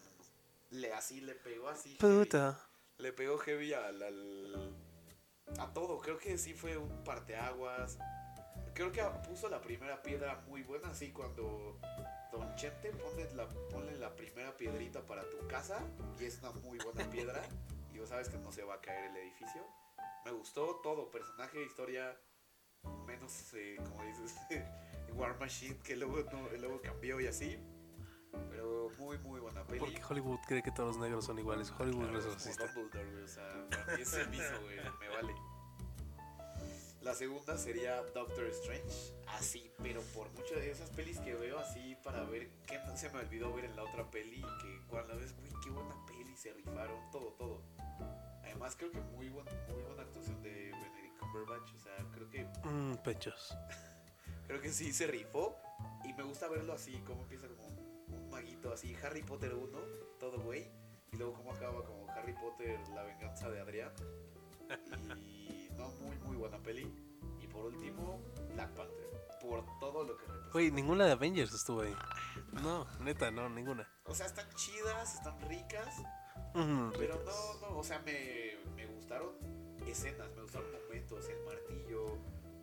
1. Le, así le pegó así. heavy. Puta. Le pegó heavy al, al- a todo. Creo que sí fue un parteaguas. Creo que puso la primera piedra muy buena. Así cuando Don Chente pone la, ponle la primera piedrita para tu casa. Y es una muy buena piedra. (laughs) y vos sabes que no se va a caer el edificio. Me gustó todo. Personaje, historia. Menos, eh, como dices, (laughs) War Machine. Que luego, no- luego cambió y así. Pero muy, muy buena peli. Porque Hollywood cree que todos los negros son iguales. Hollywood es Claro, como Dumbledore, o sea, para mí es el mismo, güey, me vale. La segunda sería Doctor Strange, así, pero por muchas de esas pelis que veo así para ver qué no se me olvidó ver en la otra peli que cuando la ves, güey, qué buena peli, se rifaron, todo, todo. Además creo que muy, buen, muy buena actuación de Benedict Cumberbatch, o sea, creo que, Mmm, pechos. creo que sí se rifó y me gusta verlo así, como empieza como un maguito así, Harry Potter 1, todo güey, y luego cómo acaba como Harry Potter, la venganza de Adrián. Y no, muy, muy buena peli. Y por último, Black Panther. Por todo lo que representa. Güey, ninguna de Avengers estuvo ahí. No, neta, no, ninguna. O sea, están chidas, están ricas. Mm, Pero ricas. no, no, o sea, me, me gustaron escenas, me gustaron momentos. El martillo,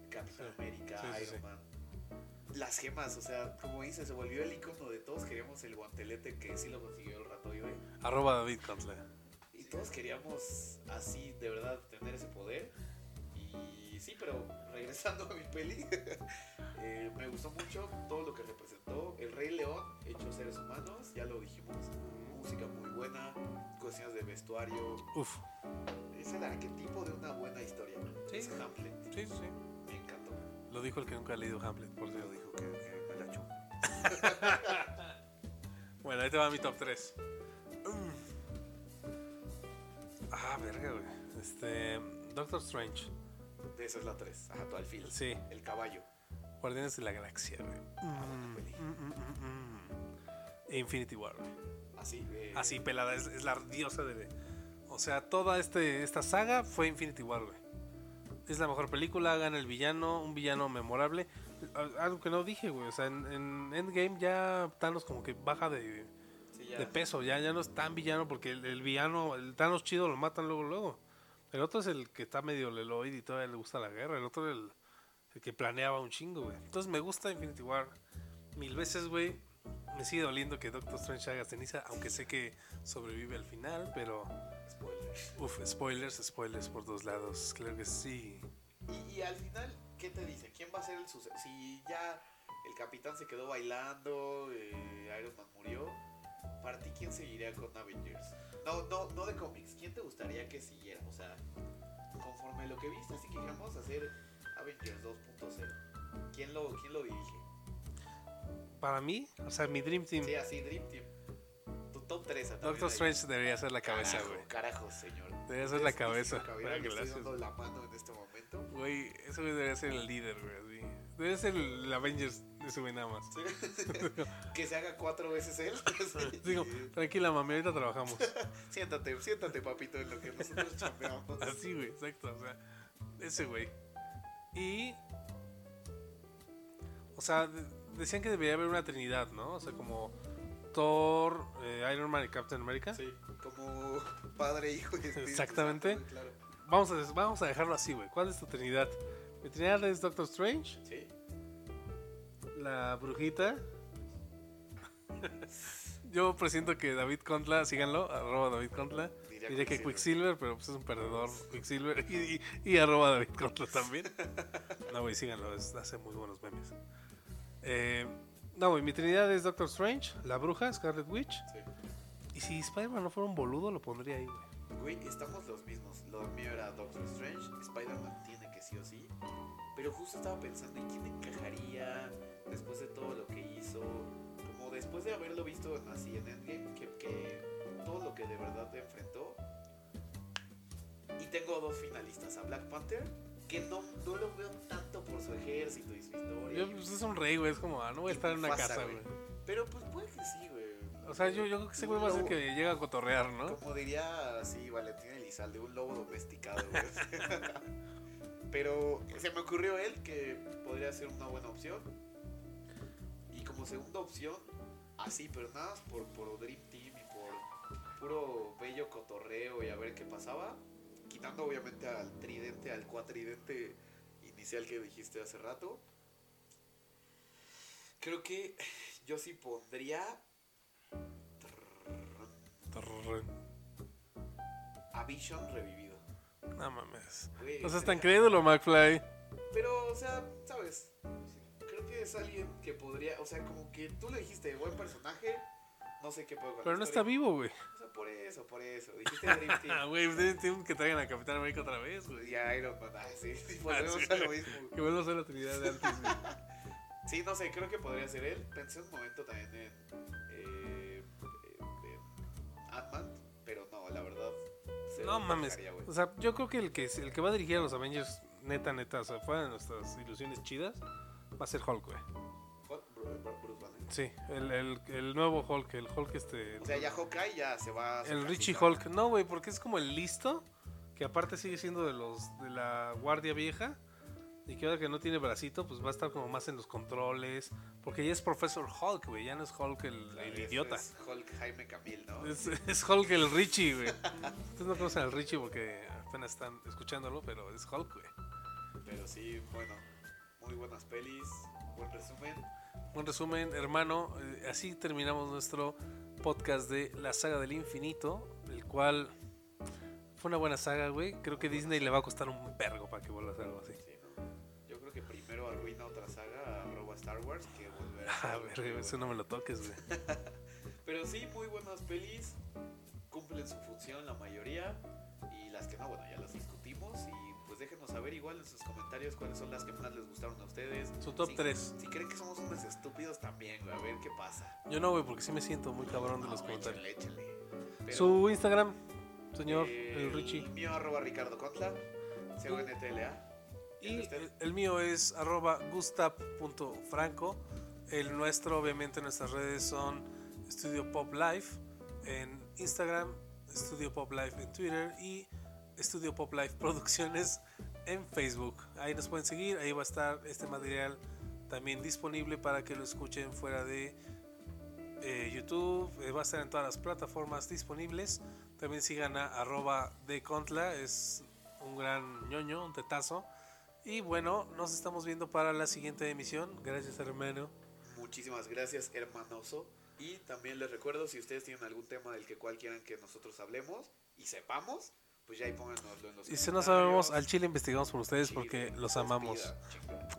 Capitán Sí, América, sí, Iron sí. Man. Las gemas, o sea, como dice, se volvió el icono de todos queríamos el guantelete que sí lo consiguió el ratoide. Arroba David Contra. Y todos queríamos así, de verdad, tener ese poder. Y sí, pero regresando a mi peli, (laughs) eh, me gustó mucho todo lo que representó. El Rey León, hecho seres humanos, ya lo dijimos. Música muy buena, cuestiones de vestuario. Uf. Es el arquetipo de una buena historia. Sí. Es Hamlet. Sí, sí, sí. Me encantó. Lo dijo el que nunca ha leído Hamlet, por Lo cierto. dijo que, que me la echó. Bueno, ahí te va mi top 3. Ah, verga, güey. Este. Doctor Strange. Esa es la 3. Ajá, tu alfil. Sí. El caballo. Guardianes de la Galaxia, güey. Mm, mm, mm, mm. E Infinity War, güey. Así. eh, Así, pelada, es, es la diosa de. O sea, toda este, esta saga fue Infinity War, güey. Es la mejor película, gana el villano, un villano memorable. Al- Algo que no dije, güey. O sea, en, en Endgame ya Thanos como que baja de, sí, ya. de peso, ya, ya no es tan villano porque el, el villano, el Thanos chido lo matan luego, luego. El otro es el que está medio leloid y todavía le gusta la guerra. El otro es el, el que planeaba un chingo, güey. Entonces me gusta Infinity War mil veces, güey. Me sigue doliendo que Doctor Strange haga ceniza, aunque sé que sobrevive al final, pero... Spoiler. Uf, spoilers, spoilers por dos lados. Claro que sí. Y, y al final, ¿qué te dice? ¿Quién va a ser el sucesor? Si ya el capitán se quedó bailando, eh, Iron Man murió, ¿para ti quién seguiría con Avengers? No, no, no de cómics. ¿Quién te gustaría que siguiera? O sea, conforme lo que viste, así que vamos a hacer Avengers 2.0. ¿Quién lo, ¿Quién lo dirige? Para mí, o sea, mi Dream Team, Sí, así, Dream Team. Tu top 3 Doctor Strange debería ser la cabeza, güey. Carajo, señor. Debería ser la cabeza. Ah, le estoy dando la mano en este momento. Güey, ese güey debería ser el líder, güey. Debería ser el Avengers de güey nada más. Sí. (laughs) que se haga cuatro veces él. (laughs) Sí. Digo, tranquila, mami, ahorita trabajamos. (laughs) Siéntate, siéntate, papito, en lo que nosotros chambeamos. Así, güey, exacto. O sea, ese güey. Y. O sea, decían que debería haber una trinidad, ¿no? O sea, como Thor, eh, Iron Man y Captain America. Sí, como padre, hijo y espíritu Exactamente. Claro. Vamos, a, vamos a dejarlo así, güey. ¿Cuál es tu trinidad? Mi trinidad es Doctor Strange, Sí. la brujita. Yo presiento que David Contla, síganlo, arroba David Contla. Diría Diría que Quicksilver. Quicksilver, pero pues es un perdedor Quicksilver. Y, y, y arroba David Contla también. (laughs) No, güey, síganlo, es- hace muy buenos memes. Eh, no, güey, mi trinidad es Doctor Strange, la bruja, Scarlet Witch. Sí. Y si Spider-Man no fuera un boludo, lo pondría ahí, güey. Güey, estamos los mismos. Lo mío era Doctor Strange, Spider-Man tiene que sí o sí. Pero justo estaba pensando en quién encajaría después de todo lo que hizo. Como después de haberlo visto así en Endgame, que, que todo lo que de verdad enfrentó. Y tengo dos finalistas, a Black Panther, que no, no lo veo tanto Yo, pues, es un rey, güey, es como, ah, no voy a estar en una casa, güey. Pero pues puede que sí, güey. O sea, yo, yo creo que ese güey va a ser que llega a cotorrear, ¿no? Como diría así Valentín Elizalde, un lobo domesticado, güey. (laughs) Pero se me ocurrió él que podría ser una buena opción. Y como segunda opción, así, pero nada más por, por Dream Team y por puro bello cotorreo y a ver qué pasaba. Quitando obviamente al tridente, al cuatridente inicial que dijiste hace rato. Creo que yo sí pondría a Vision revivido. No mames. Güey, No seas tan crédulo, McFly. Pero, o sea, ¿sabes? Creo que es alguien que podría, o sea, como que tú le dijiste, buen personaje, no sé qué puedo con Pero no está vivo, güey. O sea, por eso, por eso. Dijiste Dream Ah, (laughs) Team. güey, tienen que traigan a Capitán América otra vez, güey. y a Iron Man, ah, sí, sí, Ah, volvemos sí. a lo mismo. Que vuelva a ser la Trinidad de antes, güey. (laughs) Sí, no sé, creo que podría ser él. Pensé un momento también en, eh, en Ant-Man, pero no, la verdad. se No mames. dejaría. O sea, yo creo que el que, el que va a dirigir a los Avengers, neta, neta, o sea, fuera de nuestras ilusiones chidas, va a ser Hulk, güey. Sí, el, el, el nuevo Hulk, el Hulk este... O sea, ya Hawkeye ya se va a el Richie. Hulk. No, güey, porque es como el listo, que aparte sigue siendo de los de la guardia vieja. Y que ahora que no tiene bracito, pues va a estar como más en los controles. Porque ya es Professor Hulk, güey. Ya no es Hulk el, Claro, el es- idiota. Es Hulk Jaime Camil, ¿no? Es, es Hulk el Richie, güey. (laughs) Ustedes no conocen al Richie porque apenas están escuchándolo, pero es Hulk, güey. Pero sí, bueno, muy buenas pelis, buen resumen. Buen resumen, hermano. eh, así terminamos nuestro podcast de la saga del infinito, el cual fue una buena saga, güey. Creo que Disney le va a costar un vergo para que vuelva a hacer algo así. Que volver a A hacer ver, algo güey, eso no me lo toques, güey. (laughs) Pero sí, muy buenas pelis, cumplen su función la mayoría. Y las que no, bueno, ya las discutimos. Y pues déjenos saber igual en sus comentarios cuáles son las que más les gustaron a ustedes. Su top Si- 3. Si creen que somos unos estúpidos también, güey, a ver qué pasa. Yo no, güey, porque sí me siento muy cabrón de los comentarios. échale, échale. Pero, Su Instagram, señor, eh, el Richie. mío arroba Ricardo Contla, C-O-N-T-L-A. Y ¿El de usted? el, el mío es arroba gustav.franco. El nuestro, obviamente, nuestras redes son Studio Pop Life en Instagram, Studio Pop Life en Twitter y Studio Pop Life (laughs) Producciones en Facebook. Ahí nos pueden seguir, ahí va a estar este material también disponible para que lo escuchen fuera de eh, YouTube. Eh, va a estar en todas las plataformas disponibles. También sigan a arroba de Contla, es un gran ñoño, un tetazo. Y bueno, nos estamos viendo para la siguiente emisión. Gracias, hermano. Muchísimas gracias, hermanoso. Y también les recuerdo, si ustedes tienen algún tema del que cual quieran que nosotros hablemos y sepamos, pues ya ahí pónganoslo en los Y si no sabemos, al chile investigamos por ustedes porque los amamos. pida.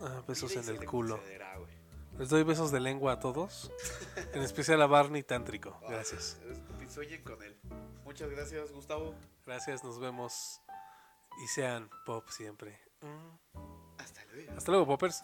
Ah, besos en el culo. Les doy besos de lengua a todos. (laughs) En especial a Barney Tántrico. Gracias. Ah, es- Sueñen con él. Muchas gracias, Gustavo. Gracias, nos vemos. Y sean pop siempre. Mm. Hasta luego. Hasta luego, poppers.